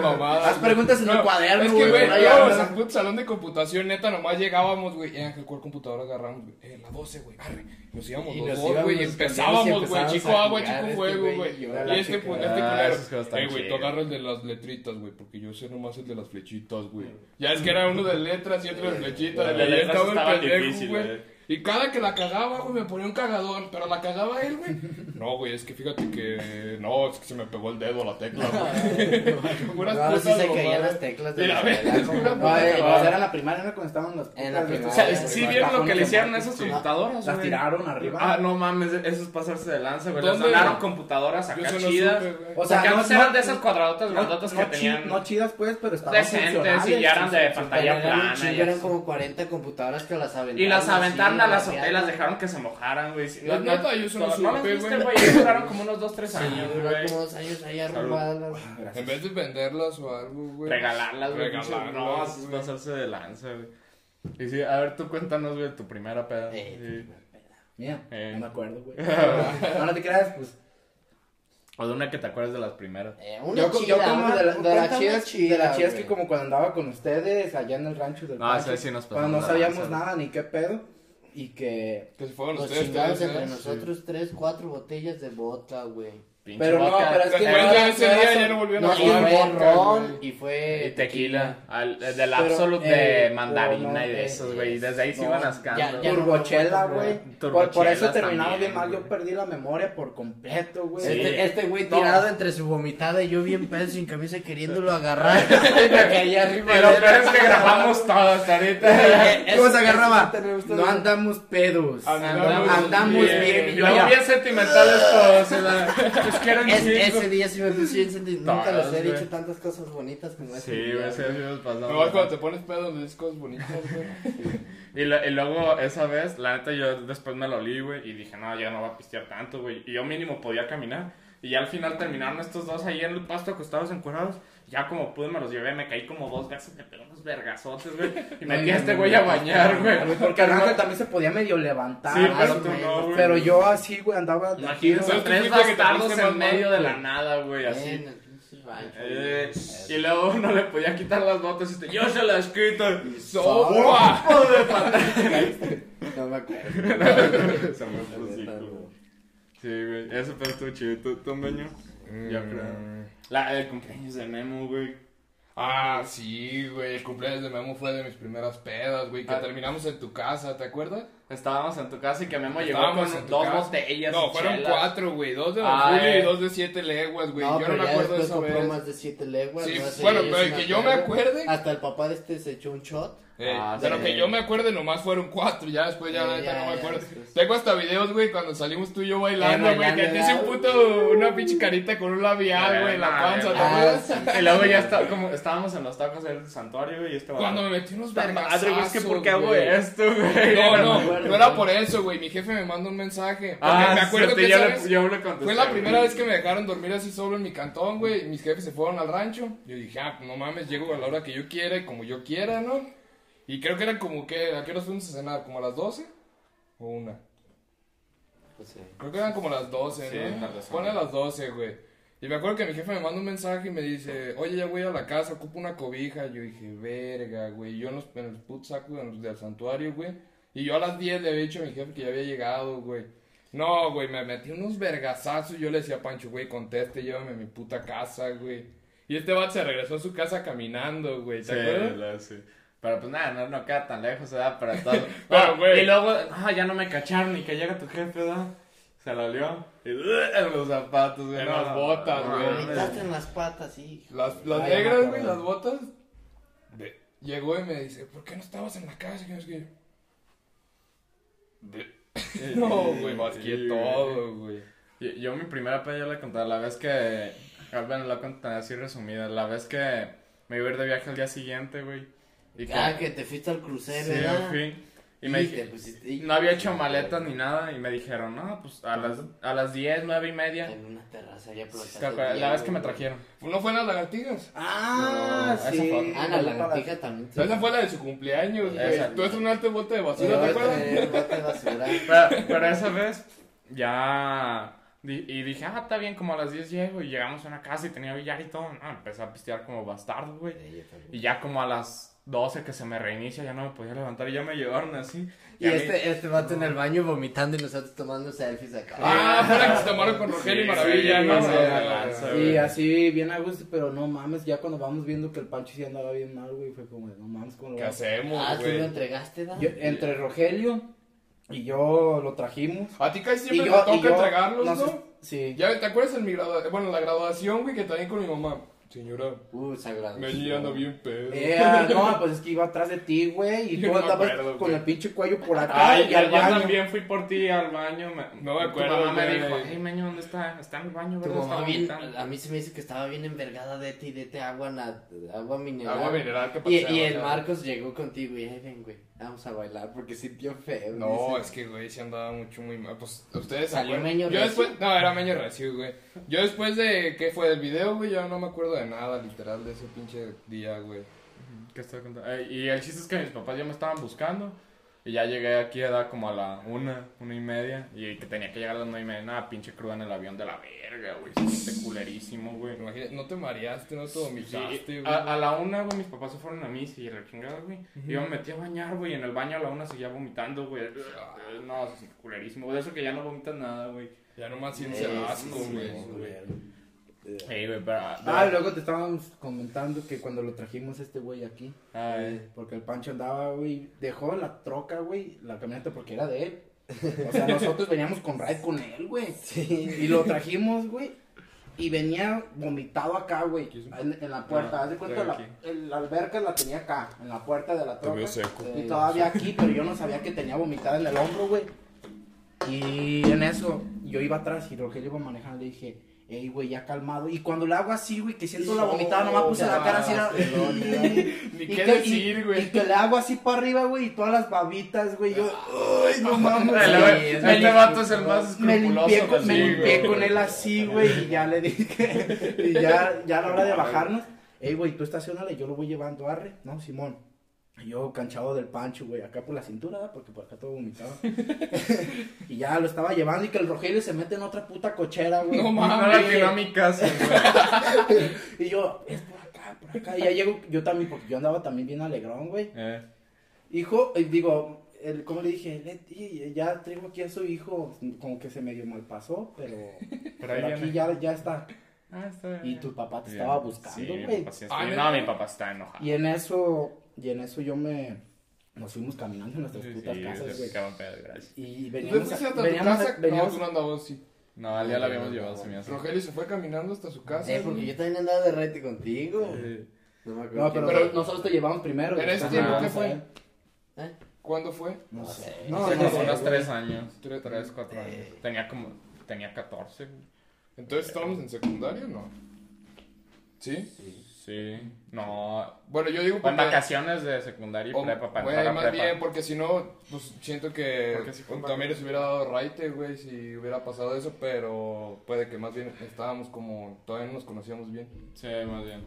mamadas. Haz preguntas en el No, cuaderno, Es que, güey, íbamos al puto salón de computación, neta, nomás llegábamos, güey. Eh, Ángel, ¿cuál computadora agarramos, güey? Eh, la 12, güey, arre. Nos íbamos Y los dos, güey, y empezábamos, güey. Chico agua, jugar chico fuego, güey, y la este, pues, este Ah, culero. Eh, güey, tú agarras el de las letritas, güey, porque yo sé nomás el de las flechitas, güey. Ya es que era uno de letras y otro de flechitas. Y ahí estaba el pendejo, güey. Y cada que la cagaba, güey, me ponía un cagadón. Pero la cagaba él, güey. No, güey, es que fíjate que. No, es que se me pegó el dedo a la tecla, güey. (laughs) Puras No, sí putas se caían las teclas de Mira, la como- No, pues era la primaria, ¿no? Cuando estaban las En la putas primaria. O sea, sí vieron lo que le hicieron a esas sí. computadoras, Las güey. tiraron arriba. Ah, no mames, eso es pasarse de lanza, güey. Les ¿Dónde? donaron computadoras acá no chidas. O sea, no- eran no- de esas cuadradotas No, grandotas no que tenían no chidas, pues, pero estaban decentes y ya eran de pantalla plana. eran como 40 computadoras que las aventaron. Y las aventaron a las dejaron que se mojaran, güey. No, neta, yo eso no ¿No las viste, güey. Duraron como unos 2, 3 Sí, años, duraron güey. como dos años ahí. Gracias. En vez de venderlas o algo, güey. Regalarlas, güey. Regalarlas, No, eso es pasarse de lanza, güey. Y sí, a ver, tú cuéntanos, güey, tu primera peda. Eh, Sí. Mía, Eh. no me acuerdo, güey. (laughs) No, no te creas, pues. O de una que te acuerdes de las primeras. Eh, una Yo, co- yo chida, como una de la, de la cuéntame chida, chida, de la chida es güey. que como cuando andaba con ustedes allá en el rancho del No, Pacho, sí, sí nos cuando no sabíamos nada ni qué pedo y que Que se fueron Nos ustedes tres, entre ¿eh? nosotros tres, cuatro botellas de vodka, güey. Pinche Pero no, vodka. pero es que no ese día ya no volvieron No, a y jugar fue ron y fue Y tequila, al, del Pero, Absolute eh, de mandarina o no, y de eh, esos, güey. Y desde ahí se iban ascando. turbochela, güey. Por, por eso terminamos bien mal, yo perdí la memoria por completo, güey. Sí. Este, este güey No. tirado entre su vomitada y yo bien pedo sin camisa queriéndolo (laughs) agarrar. Me caí arriba él. peor es que grabamos todo hasta ahorita. (laughs) Eh, ¿Cómo se agarraba? No andamos pedos. Andamos, bien. bien. Y luego bien sentimentales todos. ¿Verdad? Es que eran Es- cinco. ese día sí me puse bien sentimental. Nunca les Todos, he güey. dicho tantas cosas bonitas como ese Sí, día, güey, sí, sí nos pasamos. No, cuando te pones pedo, dices cosas bonitas, güey. Y, lo- y luego, esa vez, la neta, yo después me lo olí, güey, y dije, no, ya no va a pistear tanto, güey. Y yo mínimo podía caminar. Y ya al final terminaron estos dos ahí en el pasto acostados encuerados. Ya como pude me los llevé, me caí como dos veces, me pegó unos vergazotes, güey. Y metí a este güey a bañar, güey. Porque el ángel también se podía medio levantar. Sí, pero tú no, güey. Pero yo así, güey, andaba. de Imagínate, tres bastardos en medio de la nada, güey, así. Eh, y luego (laughs) uno le podía quitar las botas y este, yo se las quito. ¡Sopa! (laughs) No me acuerdo. Se me ciclo. Sí, güey, eso pero estuvo chido. ¿Tú, tú Meño? Yo creo. La, el cumpleaños de Memo, güey. Ah, sí, güey. El cumpleaños de Memo fue de mis primeras pedas, güey. Que Ah. terminamos en tu casa, ¿te acuerdas? Estábamos en tu casa y que Memo llegó Estábamos con en tu dos casa. botellas. No, fueron chelas. cuatro, güey. Dos de Don Ah, Julio eh. y dos de siete leguas, güey. No, Yo pero no me ya acuerdo de después esa compró vez. más de siete leguas. Sí, no bueno, yo pero sí que yo me acuerde. Hasta el papá de este se echó un shot. Eh, Ah, de lo sí. que yo me acuerde, nomás fueron cuatro. Ya después, ya, neta, ya, no me acuerdo. después. Tengo hasta videos, güey, cuando salimos tú y yo bailando, güey. que te hice un puto, una pinche carita con un labial, güey, en la panza, ¿te acuerdas? sí. Y luego ya está, como estábamos en los tacos del santuario, güey, y este Cuando me metí unos "Puta vergazazos, Madre, güey, es que ¿por qué hago esto, güey? No, (laughs) no, acuerdo, no era por eso, güey. Mi jefe me mandó un mensaje. Ah, me acuerdo que vez yo le contesté, fue la primera vez que me dejaron dormir así solo en mi cantón, güey. Mis jefes se fueron al rancho. Yo dije, ah, no mames, llego a la hora que yo quiera y como yo quiera, ¿no? Y creo que eran como que, ¿a qué hora fuimos a cenar? ¿Como a las 12? ¿O una? Pues, sí. Creo que eran como las 12, Sí, ¿no? Pone a las 12, güey. Y me acuerdo que mi jefe me manda un mensaje y me dice, oye, ya voy a la casa, ocupo una cobija. Yo dije, verga, güey. Yo en, los, en el put saco del santuario, güey. Y yo a las 10 le había dicho a mi jefe que ya había llegado, güey. No, güey, me metí unos vergazazos. Yo le decía a Pancho, güey, conteste, llévame a mi puta casa, güey. Y este vato se regresó a su casa caminando, güey. ¿Te Sí, acuerdas? la- sí. Pero pues nada, no, no queda tan lejos, ¿verdad? Pero todo. (laughs) Pero, No, güey. Y luego, ah, ya no me cacharon y que llega tu jefe, ¿verdad? Se lo olió. Y (laughs) en los zapatos, güey. En no, las botas, no, güey. Vomitaste en las patas, sí. Las, las Ay, negras, no, güey, las botas. de- Llegó y me dice, ¿por qué no estabas en la casa? (laughs) No qué. De- No, güey, Sí, todo, güey. Yo, yo mi primera peda yo le conté, la vez que, bueno, la conté así resumida, la vez que me iba a ir de viaje al día siguiente, güey. Y que, Ah, que te fuiste al crucero, sí, ¿verdad? fui. Y me dije, pusiste- y- no había hecho maletas ni nada, y me dijeron, no, pues a las, a las 10, 9 y media. En una terraza ya ¿Te acuerdas? La vez que me trajeron. ¿No fue en las lagartijas? Ah, No, esa sí. fue- Ah, la lagartija también. Esa fue la de su cumpleaños, güey. Esa. Tú estrenaste bote de Sí, basura, ¿te acuerdas? bote- bote de basura. (laughs) Pero, pero esa vez ya... Y dije, ah, está bien, como a las 10 llego y llegamos a una casa y tenía billar y todo. No, empecé a pistear como bastardo, güey. Sí. Y ya como a las 12 que se me reinicia, ya no me podía levantar y ya me llevaron así. Y mí- este, este vato en el baño vomitando y nosotros tomando selfies acá. Ah, la que se tomaron con Rogelio y Sí, Maravilla, sí, ¿no? sí, Y güey. así bien a gusto, pero no mames, ya cuando vamos viendo que el Pancho sí andaba bien mal, güey, fue como, de, no mames, ¿cómo lo ¿Qué hacemos, Ah, tú lo entregaste, ¿da? Yo- entre Rogelio y yo lo trajimos. A ti casi siempre te toca entregarlos, no ¿no? sé, sí. Ya, ¿te acuerdas en mi graduación? Bueno, la graduación, güey, que también con mi mamá. Señora, Uh, sagrado. me ando bien pedo. Eh, no, pues es que iba atrás de ti, güey, y tú no andabas acuerdo, con güey. el pinche cuello por acá Ay, y yo, al yo baño. también fui por ti al baño. me- No me tu acuerdo, mamá me dijo, hey, meño, ¿dónde está? Está en el baño, Tu ¿verdad? mamá Está bien, vomitando". a mí se me dice que estaba bien envergada de ti, de te agua, na- agua mineral. Agua mineral que Y, pasaba, y el. Marcos llegó contigo y, "Ay, ven, güey, vamos a bailar porque sintió feo. No, dice. es que, güey, se andaba mucho muy mal. Pues, ustedes ¿Salió? Meño Yo después, no, era Meño Recio, güey. Yo después de, ¿qué fue? Del video, güey, ya no me acuerdo de nada, literal, de ese pinche día, güey. ¿Qué estaba contando? Eh, y el chiste es que mis papás ya me estaban buscando. Y ya llegué aquí a edad como a la una, una y media. Y que tenía que llegar a las nueve y media. Nada, pinche cruda en el avión de la verga, güey. Se siente culerísimo, güey. No te mareaste, no te Sí, vomitaste, güey. a, a la una, güey, mis papás se fueron a misa y la chingada, güey. Y yo me metí a bañar, güey, y en el baño a la una seguía vomitando, güey. No, se siente culerísimo. De eso que ya no vomitas nada, güey. Ya nomás sientes el asco, sí, güey. Sí, pero... Ah, luego te estábamos comentando que cuando lo trajimos a este güey aquí, Ay, porque el Pancho andaba, güey, dejó la troca, güey, la camioneta porque era de él. O sea, nosotros veníamos con ride con él, güey. Y lo trajimos, güey. Y venía vomitado acá, güey, en, en la puerta. Ah, Haz de cuenta, la, el- la alberca la tenía acá, en la puerta de la troca. seco. Y todavía aquí, pero yo no sabía que tenía vomitada en el hombro, güey. Y en eso, yo iba atrás y Rogelio iba manejando. Le dije, ey, güey, ya calmado. Y cuando le hago así, güey, que siento la vomitada, nomás puse la cara así. era- (laughs) Ni qué decir, güey. Y que le hago así para arriba, güey, y todas las babitas, güey. Yo, ay, no mames. Este vato es el más escrupuloso limpié, con, del me limpié con él así, güey, y ya le dije, (laughs) y ya, ya a la hora de bajarnos, ey, güey, tú estacionale, yo lo voy llevando, arre, ¿no, Simón? Y yo canchado del pancho, güey, acá por la cintura, porque por acá todo vomitado. (laughs) y ya lo estaba llevando y que el Rogelio se mete en otra puta cochera, güey. No No mames. la tiró a mi casa, güey. (laughs) Y yo, es por acá, por acá. Y ya llego, yo también, porque yo andaba también bien alegrón, güey. Eh, Hijo, digo, el, ¿cómo le dije? Ya traigo aquí a su hijo, como que se medio mal pasó, pero, (laughs) pero aquí ya, ya está. Ah, está bien. Y tu papá te Bien. estaba buscando, Sí, mi güey. sí Ah, No, mi papá está enojado. Y en eso, y en eso yo me, nos fuimos caminando en nuestras Sí, putas sí, casas, sí, güey. Y ¿Tú veníamos, a- hasta tu veníamos, a- casa? No, veníamos, tú no andabas así. No, al día la habíamos llevado, se me hace. Rogelio se fue caminando hasta su casa. Eh, porque yo también andaba de rete contigo. Sí. No me acuerdo. no, pero, fue. nosotros te llevamos primero. En ese tiempo, ¿qué fue? a. ¿Eh? ¿Cuándo fue? No sé. No No, sé, no Como sé, unos güey. tres años. Tres- Tres, cuatro años. Eh. Tenía como. Tenía 14, güey. Entonces estábamos en secundaria, ¿no? ¿Sí? Sí. No. Bueno, yo digo En porque... vacaciones de secundaria y o- prepa para más prepa. bien, porque si no, pues siento que si les hubiera dado raite, güey, si hubiera pasado eso, pero puede que más bien estábamos como, todavía no nos conocíamos bien. Sí, más bien.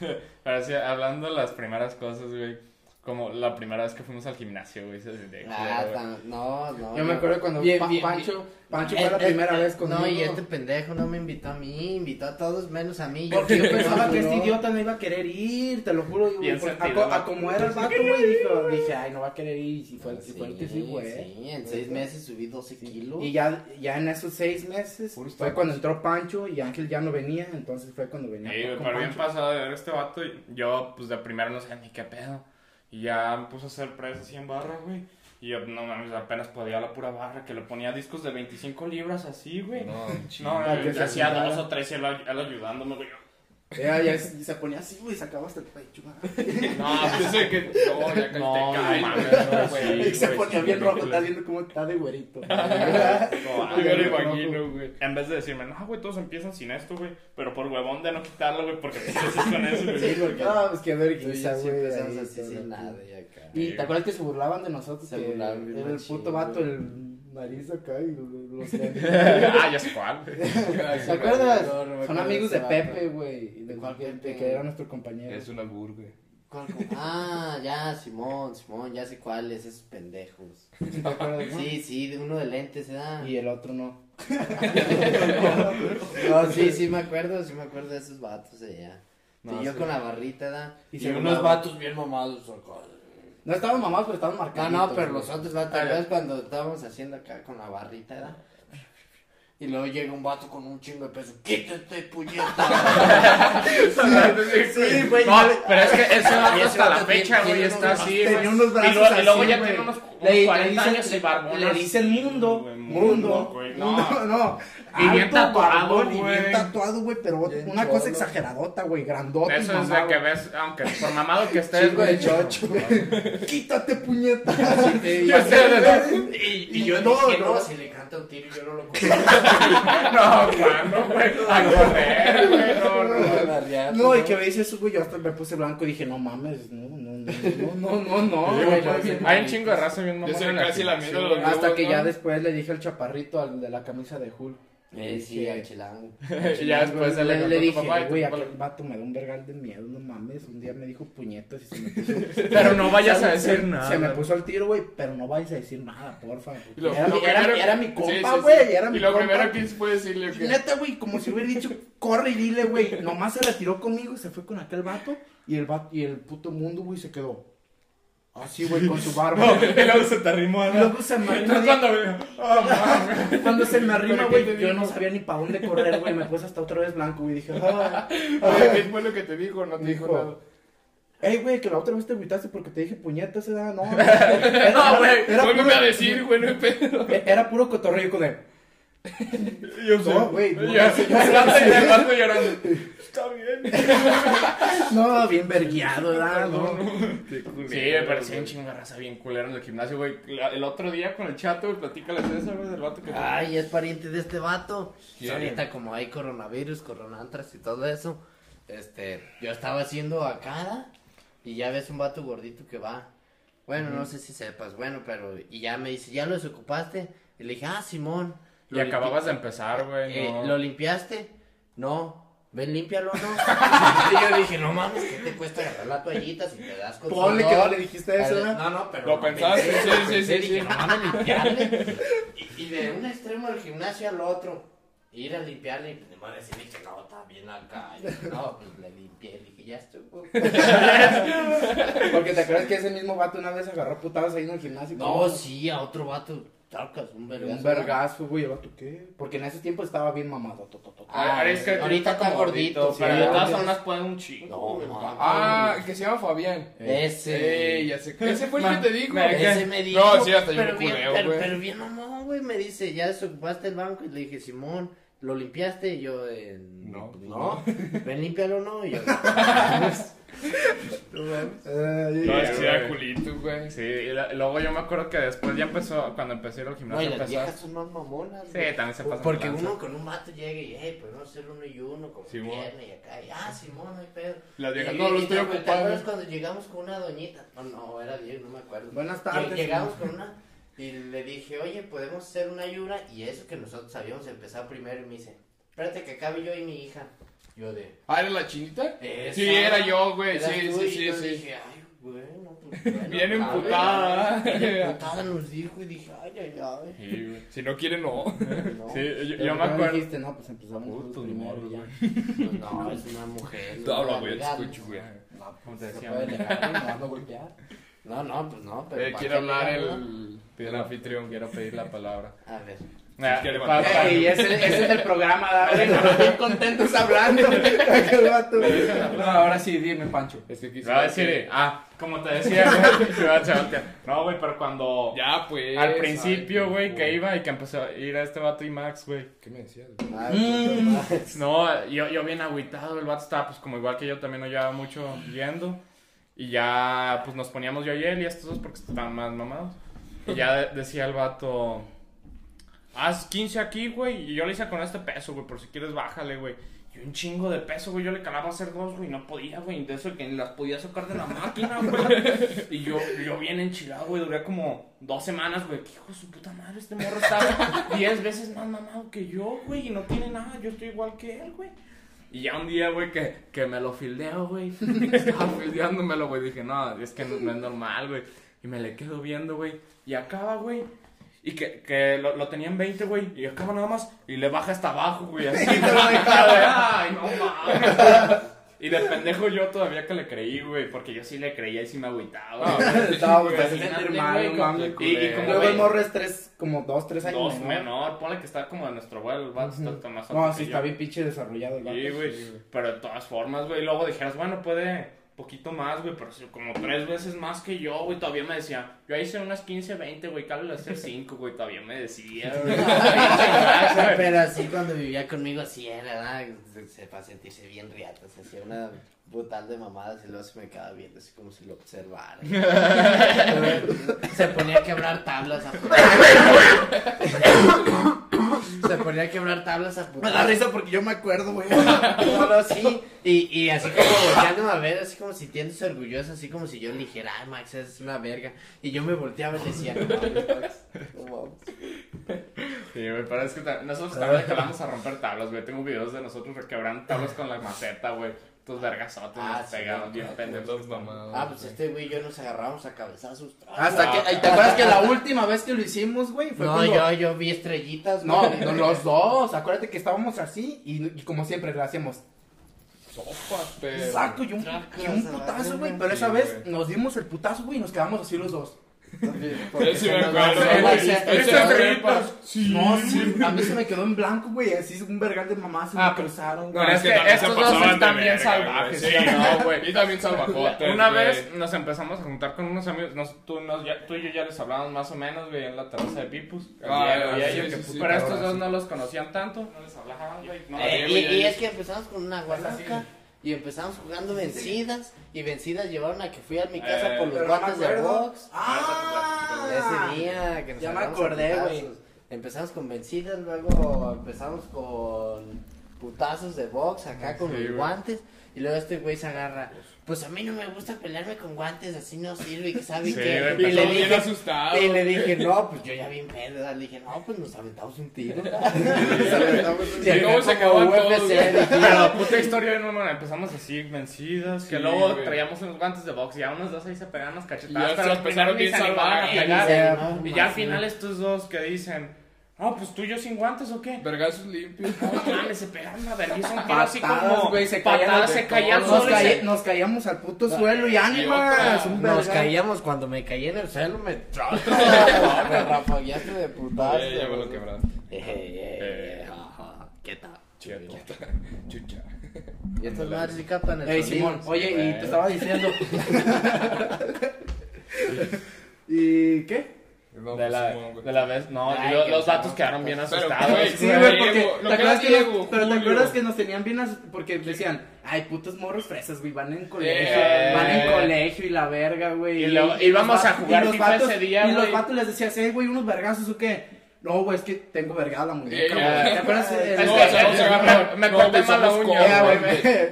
(laughs) Pero sí, hablando de las primeras cosas, güey. Como la primera vez que fuimos al gimnasio, güey. Ah, tan- no, no. Yo me acuerdo cuando Bien, Pa- bien, Pancho, Pancho Eh, fue la eh, primera eh, vez conmigo. No, y este pendejo no me invitó a mí, invitó a todos menos a mí. Porque yo (laughs) pensaba que este idiota no iba a querer ir, te lo juro. pues, a, sentido, co- ¿no? a como era el (laughs) vato, güey, dijo, dije, ay, no va a querer ir. Y si fue, si fue el que sí, güey. Sí, en seis meses subí 12 kilos. Y ya, ya en esos seis meses fue cuando entró Pancho y Ángel ya no venía, entonces fue cuando venía Sí, pero bien pasado de ver este vato. Yo, pues de primero no sé ni qué pedo. Y ya me puse a hacer press así en barra, güey. Y yo, no mames, apenas podía la pura barra, que le ponía discos de 25 libras así, güey. No, No, chido. Que se hacía dos o tres y él, él ayudándome, güey. Ya, ya se se ponía así, güey, sacaba hasta el pecho. (laughs) No, pues Ese que. No, ya No, te no cae, mames, güey. Y se ponía bien rojo, güey. está viendo cómo está de güerito. (laughs) No, (laughs) Yo me lo imagino, güey. En vez de decirme, no, güey, todos empiezan sin esto, güey. Pero por huevón de no quitarlo, güey, porque te haces con eso, güey. Sí, porque No, pues y vergüenza, güey. ahí, así sin nada y acá. Y te acuerdas que se burlaban de nosotros, Se que burlaban era el puto vato, el nariz acá y los (laughs) ah, ya sé cuál. (laughs) ¿Te acuerdas? No, no me Son amigos de. Pepe, güey. ¿De De cuál que, Pepe? que era nuestro compañero. Es un albur, güey. (laughs) Ah, ya, Simón, Simón, ya sé cuáles, esos pendejos. ¿Sí ¿Te acuerdas? no? Sí, sí, de uno de lentes, ¿verdad? Y el otro no. No, sí, sí me acuerdo, sí me acuerdo de esos vatos allá. No, y yo sí. con la barrita, ¿verdad? Y Y, se unos vatos bien mamados. acá. No estaban mamados, pero estaban No, marcados. no, pero los otros vatos, Ah. ¿ves cuando estábamos haciendo acá con la barrita, ¿verdad? Y luego llega un vato con un chingo de peso. ¡Quítate, puñeta! (laughs) sí, güey, No, pero es que ese vato Y ese hasta la fecha, güey, está así, tenía güey. unos Y brazos luego- Y luego así, ya güey. tiene unos Le, le 40 dicen, años y le, barbón. le mundo, güey, mundo, güey. no, (laughs) No, no, Y bien tatuado, barbón y bien güey. tatuado, güey, pero Bien una cosa exageradota, güey, grandota. Eso es de que ves, aunque por mamado que estés, güey. chocho, (laughs) Quítate, puñeta. Y, yo dije, no. no, si le canta un tiro yo no lo (laughs) No, cuando, güey. A correr, güey. No, no. No, y que me dice eso, güey, yo hasta me puse blanco y dije, no mames, no, no, no, no, no, no, güey, güey, no, bien Hay un chingo de raza bien Yo mamona soy casi la mierda de los Hasta que ¿no? ya después le dije al chaparrito, al de la camisa de Hulk. Eh, sí, al chilango. Y (laughs) ya después se le dije, güey, aquel vato me da un vergal de miedo, no mames. Un día me dijo puñetas y se me puso. (laughs) Pero no vayas a decir nada. Se me puso al tiro, güey, pero no vayas a decir nada, porfa. Lo- Era, lo era, primero- era mi compa, sí, sí. güey, era Y lo compa. primero que fue decirle que. neta, güey, como si hubiera dicho, corre y dile, güey. Nomás se retiró conmigo y se fue con aquel vato. Y el, vato, y el puto mundo, güey, se quedó. Así, güey, con su barba. (laughs) No, y luego se te arrimó, ¿no? luego se me Entonces arrima. cuando oh, (laughs) se me arrima, ¿Pero qué güey, yo no sabía ni para dónde correr, güey. Me puse hasta otra vez blanco, güey. Dije, ah. A ver, ¿qué fue lo que te dijo? No te dijo Dijo, nada. Ey, güey, que la otra vez te agüitaste porque te dije puñetas, ¿verdad? No, (laughs) No, güey, era, Vuelve puro, a decir, güey, no pedo. era puro cotorreo con él. Y yo sé. No, güey, no, Y yo así, yo sé, llorando, Está bien. (laughs) No, bien vergueado, ¿verdad? No. Sí, me parecía un chingo de raza bien culera en el gimnasio, güey. La- El otro día con el chato, güey, platícales eso, güey, del vato que... Ay, es pariente de este vato. Y ahorita como hay coronavirus, coronantras y todo eso, este, yo estaba haciendo acá, ¿da? y ya ves un vato gordito que va. Bueno, no sé si sepas, bueno, pero, y ya me dice, ¿ya lo desocupaste? Y le dije, ah, Simón. Y acababas de empezar, güey, Eh, no. ¿Lo limpiaste? No. Ven, límpialo, ¿no? (laughs) y yo dije, no mames, ¿qué te cuesta agarrar la toallita si te das con Ponle que no le dijiste eso, ¿verdad? No, no, pero. Lo pensaste, pensé, sí, lo sí, pensé, sí, dije, sí. no mames, limpiarle. Y, y de un extremo del gimnasio al otro, ir a limpiarle y pues, de madre decirle que no, está bien acá. Y dije, no, pues le limpié, le dije, ya estuvo. (laughs) Porque te acuerdas que ese mismo vato una vez agarró putadas ahí en el gimnasio. No, sí, a otro vato, un vergazo. Un vergazo, güey, el vato, ¿qué? Porque en ese tiempo estaba bien mamado. to, to, to, to. Ah, es que ahorita está gordito, pero de todas formas pueden un chingo, No, güey. no. Ah, que se llama Fabián. Ese. Eh, ya sé. Ese fue el que te dijo. Ese me dijo. No, sí, hasta yo pero me bien, culeo, pero, güey. pero bien mamón, güey. Me dice, ¿ya desocupaste el banco? Y le dije, Simón, ¿lo limpiaste? Y yo, eh, No. pues, no. Ven, límpialo, ¿no? Y yo, (laughs) No, es que era culito, güey. Sí, y la- luego yo me acuerdo que después ya empezó, cuando empecé a ir al no, y gimnasio, las empezó... viejas son más mamonas. Sí, güey. también se pasan Porque de lanza. uno con un vato llega y, hey, podemos hacer uno y uno, como Simón. viene y acá. Y, ah, Simón, no hay pedo. Las viejas, Y- no, lo y estoy te- ¿Te ocupado. acuerdas cuando llegamos con una doñita? No, no, era bien, no me acuerdo. Buenas Lle- tardes. Llegamos con una y le dije, oye, podemos hacer una yura y eso que nosotros habíamos empezado primero y me dice, espérate que acabe yo y mi hija. Yo de, Ah, ¿era la chinita? "Esa". Sí, era yo, güey. ¿Eras Sí, tú? sí, Y sí, yo sí. dije, ay, bueno, pues bueno. (laughs) Bien cabe". emputada. (laughs) Bien (laughs) emputada nos dijo y dije, ay, ay, ay. Sí, güey. Si no quiere, no. No, Sí, yo, yo me ¿cómo acuerdo... dijiste, no, pues empezamos nosotros primero y ya. güey. no, es una mujer. Tú habla, no güey, te escucho, güey. No, Como te decía, güey. no, no golpear. No, no, pues no, pero. Eh, ¿para quiere hablar el. Pide el anfitrión, quiero pedir la palabra. A ver. Ah, Ey, ese, ese es el programa, da, güey, bien contentos hablando. (laughs) No, ahora sí, dime, Pancho. Es que quisiera va a decir, ah, como te decía, (laughs) güey. No, güey, pero cuando. Ya, pues. Al principio, güey, que iba y que empezó a ir a este vato y Max, güey. ¿Qué me decías? Mm. No, yo, yo bien agüitado, el vato estaba pues como igual que yo también no llevaba mucho yendo. Y ya pues nos poníamos yo y él y estos dos porque estaban más mamados. Y ya de- decía el vato, haz 15 aquí, güey. Y yo le hice con este peso, güey, por si quieres bájale, güey. Y un chingo de peso, güey. Yo le calaba hacer dos, güey. No podía, güey. De eso que ni las podía sacar de la máquina, güey. Y yo, yo bien enchilado, güey. Duré como dos semanas, güey. ¿Qué hijo de su puta madre? Este morro estaba 10 veces más mamado que yo, güey. Y no tiene nada. Yo estoy igual que él, güey. Y ya un día, güey, que, que me lo fildeo, güey. (laughs) Estaba fildeándomelo, güey. Dije, no, es que no es normal, güey. Y me le quedo viendo, güey. Y acaba, güey. Y que, que lo, lo tenía en 20, güey. Y acaba nada más. Y le baja hasta abajo, güey. Así, (laughs) güey. Ay, no mames. (laughs) Y de pendejo yo todavía que le creí, güey. Porque yo sí le creía y sí me agüitaba. (laughs) güey. No, te sentir mal, güey, no y- y como, Luego el güey, morro es tres, como dos, tres años Dos menor. menor, ponle que está como de nuestro vuelo, el vato está más alto No, sí, yo. está bien pinche desarrollado el vato. Sí, güey. Pero de todas formas, güey. Luego dijeras, bueno, puede poquito más, güey. Pero como tres veces más que yo, güey. Todavía me decía, yo hice unas 15, 20, güey. Carlos hacer 5, güey. Todavía me decía, (laughs) güey. Pero así cuando vivía conmigo, así era, ¿verdad? Se, se para sentirse bien riata, se hacía una brutal de mamadas y luego se me quedaba viendo así como si lo observara. (laughs) se ponía a quebrar tablas a (laughs) (laughs) Se ponía a quebrar tablas a Me da risa porque yo me acuerdo, güey. (laughs) No, no, sí. Y, y así como volteándome a ver, así como sintiéndose orgulloso, así como si yo le dijera, ay, Max, es una verga. Y yo me volteaba y le decía, no mames, Max, no mames. Sí, güey. Pero es que nosotros (laughs) también acabamos a romper tablas, güey. Tengo videos de nosotros quebrando tablas con la maceta, güey. Estos vergazotes Ah, nos sí, pegaban bien pendejos. Ah, pues este güey y yo nos agarramos a cabezazos. Hasta que, ¿te acuerdas que la última vez que lo hicimos, güey? Fue No, cuando- yo, yo vi estrellitas. No, güey. no, los dos. Acuérdate que estábamos así y, y como siempre le hacíamos Sopas, pero. saco y un, y un putazo, güey. Pero esa vez nos dimos el putazo, güey, y nos quedamos así los dos. (laughs) Porque Sí, me acuerdo, güey. No, sí, a mí se me quedó en blanco, güey. Así es un vergal de mamás se Ah, me pero- cruzaron. Güey. es que estos dos están bien salvajes. güey. Sí, no, (laughs) güey. Y también salvajotes. Una güey. vez nos empezamos a juntar con unos amigos, nos- tú, nos- ya- tú y yo ya les hablábamos más o menos, güey, en la terraza de Pipus. Ah, pero estos dos no los conocían tanto, no les hablaban, güey. No, Eh, Diego y, es que empezamos con una guanaca y empezamos jugando vencidas y vencidas llevaron a que fui a mi casa Eh, por los no guantes de box. Ah, Ese día que nos Ya me acordé, putazos. güey. Empezamos con vencidas, luego empezamos con putazos de box acá con Sí, los guantes y luego este güey se agarra. Pues a mí no me gusta pelearme con guantes, así no sirve, que sabe Sí, que. Y le dije, asustado. y le dije, no, pues yo ya bien pedo. Le dije, no, pues nos aventamos un tiro. (laughs) (laughs) Nos aventamos un Sí, ¿cómo se acaban UFC, todos, güey? dije, Pero puta historia, no, no, empezamos así, vencidas, que luego güey. traíamos unos guantes de box y a unos dos ahí se pegaban las Y cachetadas, pero se los empezaron bien se animaban a pegar. Y ya al final estos dos que dicen, no, pues tú y yo sin guantes o qué. Vergazos limpios. No mames, se pegaron la vergüenza así Patadas, como güey, se caían patadas, se caían Nos, caí- se- nos caíamos al puto suelo y ánimas. Nos vergal. caíamos cuando me caí en el suelo, me (laughs) (laughs) me rafagueaste de putazo. Ya me lo quebraste. Eh, eh, eh, ajá, ¿Qué tal? Chucha. Y estas madres sí captan el Ey. Simón, oye, y te estaba diciendo. (laughs) ¿Y qué? No, De pues, la, Simón, de la vez, no, Ay, lo- los vatos quedaron bien Pero, asustados. güey, Sí, güey, porque. lo ¿Te que acuerdas que nos- Diego, pero te Julio. acuerdas que nos tenían bien as- porque decían, ay, putos morros fresas, güey, van en colegio, Eh. van en colegio y la verga, güey. Y los íbamos a jugar FIFA vatos- ese día, Y los vatos les decías, eh, güey, unos vergazos o qué. No, güey, es que tengo vergada la muñeca, güey. ¿Te acuerdas? me- me no, corté mal la uña, compas, güey.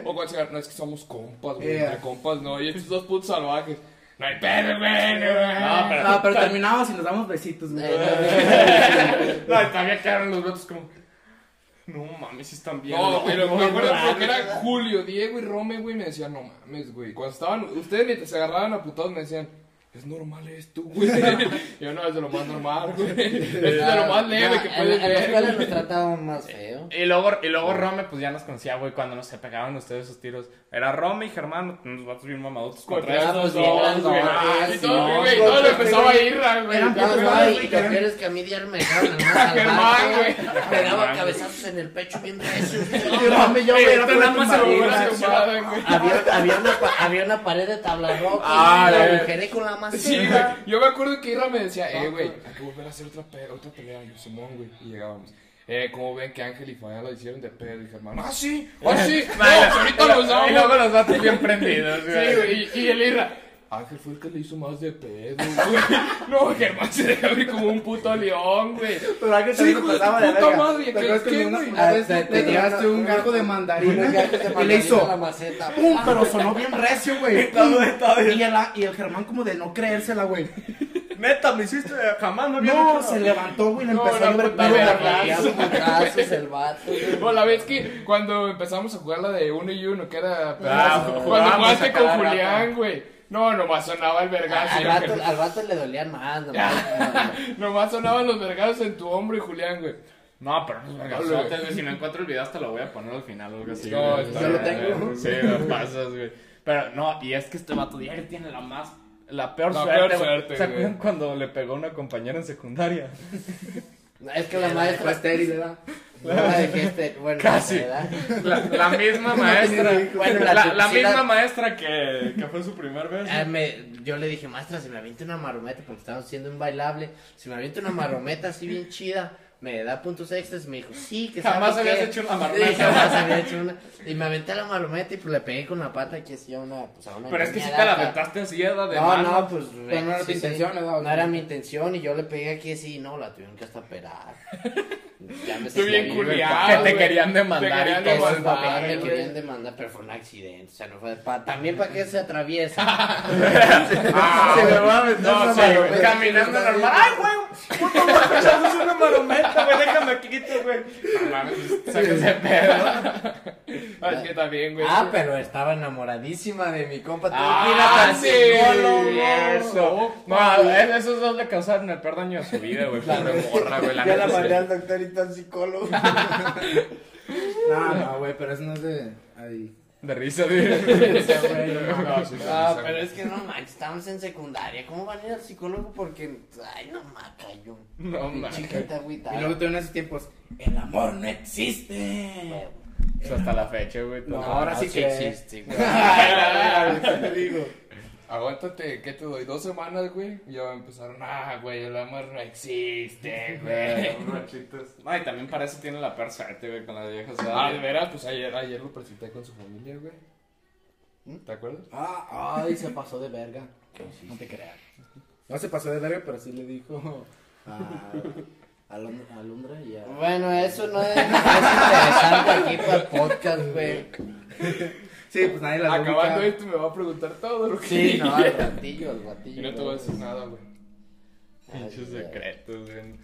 O no, es que somos compas, güey. Compas, no. Y estos dos putos salvajes. No hay pedo, güey. No, No, pero- No, pero terminamos y nos damos besitos, güey. Eh, (laughs) No, y todavía quedaron los vatos como. No mames, si están bien. No, pero me acuerdo porque era. Julio, Diego y Rome, güey, me decían, no mames, güey. Cuando estaban, ustedes mientras se agarraban a putados me decían, es normal esto, güey. (laughs) Yo no, es de lo más normal, güey. Es de lo más leve No, que puedes En la escuela ver. nos trataban más feo. Y luego, y luego Rome, pues ya nos conocía, güey, cuando nos se pegaban ustedes esos tiros. Era Rome y Germán, unos vatos bien mamadotes contra Contra estos dos, dos, güey. ah, Y sí, todo, no, güey, no, todo lo no, empezaba a güey. ir, güey. No, y que lo peor es que a mí diario me Germán, güey. Me daba cabezazos en el pecho bien recios. (laughs) Yo, hombre, yo, esto era había, había, una, pa- había una pared de tabla roca Ah, y la eh. agujeré con la maceta. Sí, güey. Yo me acuerdo que Irra me decía, eh, güey, hay que volver a hacer otra, pe- otra pelea. Y yo, Simón, güey. Y llegábamos. Eh, como ven que Ángel y Fabián lo hicieron de pedo. Y dije, hermano, ah, sí, ah, sí. (laughs) No, ahorita los Y damos. luego los vatos bien prendidos, (laughs) Sí, güey. Y, y el Irra. Ángel fue el que le hizo más de pedo, güey. (laughs) No, Germán se deja abrir como un puto león, güey. Pero algo Sí, hijo de pasaba tu de puta verga. madre, ¿Te ¿qué- acuerdas que qué, una, güey? una vez Te- te tiraste un gajo de mandarina y le la hizo maceta. ¡pum! Pero sonó bien recio, güey. (laughs) Y el, y el Germán como de no creérsela, güey. Neta, me hiciste jamás no había No, hecho se levantó, güey, le No, empezó a no, llover puta verga. Putazos el vato. güey. O la vez que cuando empezamos a jugar la de uno y uno, que era. Ah, cuando jugaste a con cada. Julián, güey. No, nomás sonaba el vergazo. Al que- al vato le dolían más. nomás. (laughs) Nomás sonaban los vergazos en tu hombro y Julián, güey. No, pero no es vergazotes, güey. Si no encuentro el video, hasta lo voy a poner al final o algo así. No, está Yo lo tengo. Sí, lo pasas, güey. Pero no, y es que este vato diario tiene la más. La peor La suerte, peor suerte, ¿Se güey. acuerdan cuando le pegó a una compañera en secundaria? Es que la Fue maestra. estéril, ¿verdad? No la este- bueno, (laughs) Casi. La, la misma maestra. Bueno, la, la- la misma la- maestra que, que fue su primer vez. Ah, me- yo le dije, maestra, si me avienta una marometa, porque estábamos haciendo un bailable, si me avienta una marometa así bien chida, me da puntos extras. Y me dijo, sí, que Jamás ¿sabe habías qué?". hecho una Sí, marometa. jamás había hecho una. Y me aventé la marometa y pues le pegué con la pata aquí hacía una, pues a una Pero es que si te la aventaste así, era de No, mano. no, pues. Pero no era tu sí, sí. intención. No era mi intención y yo le pegué aquí así y no, la tuvieron que hasta operar. (laughs) Ya me Estoy bien culiado. Que te querían demandar Te querían y todo barrio, me querían demandar, pero fue un accidente. O sea, no fue. pa- también para qué se atraviesa. Ah, Se me va a aventar no, sí, güey, caminando normal. ¡Ay, güey! ¡Puto es una marometa, güey! Déjame quito, güey. No mames, saca ese pedo. Ah, es que también, güey. Ah, pero estaba enamoradísima de mi compa. Ah, sí, eso. No, es- esos dos le causaron el peor daño a su vida, güey. Pobre morra, güey. La Ya la mandé al doctor y al psicólogo. (laughs) No, no, güey, pero eso no es de. Ahí. De risa, (laughs) güey. No, (laughs) sí, Ah, sí, pero es que no manches, estamos en secundaria. ¿Cómo van a ir al psicólogo? Porque, ay, no maca yo. No, mames. chiquita Y agüitada. luego en esos tiempos, el amor no existe. Pues hasta la fecha, güey. No, ahora sí que- existe, güey. Ay, ¿qué te digo? Aguántate, ¿qué te doy? Dos semanas, güey. Y ya empezaron, ah, güey, el amor no existe, (laughs) güey. No, y también para eso tiene la peor suerte, güey, con las viejas. Ah, de veras, pues ayer, ayer lo presenté con su familia, güey. ¿Te acuerdas? Ah, Ay, se pasó de verga. no te creas. No se pasó de verga, pero sí le dijo a, a, Lon- a Londra y a. Bueno, eso no es, no es (laughs) interesante aquí para el podcast, güey. Sí, pues nadie la Acabando esto me va a preguntar todo lo que Sí, no, ratillo. Y no te voy a decir nada, güey. Pinches secretos, güey.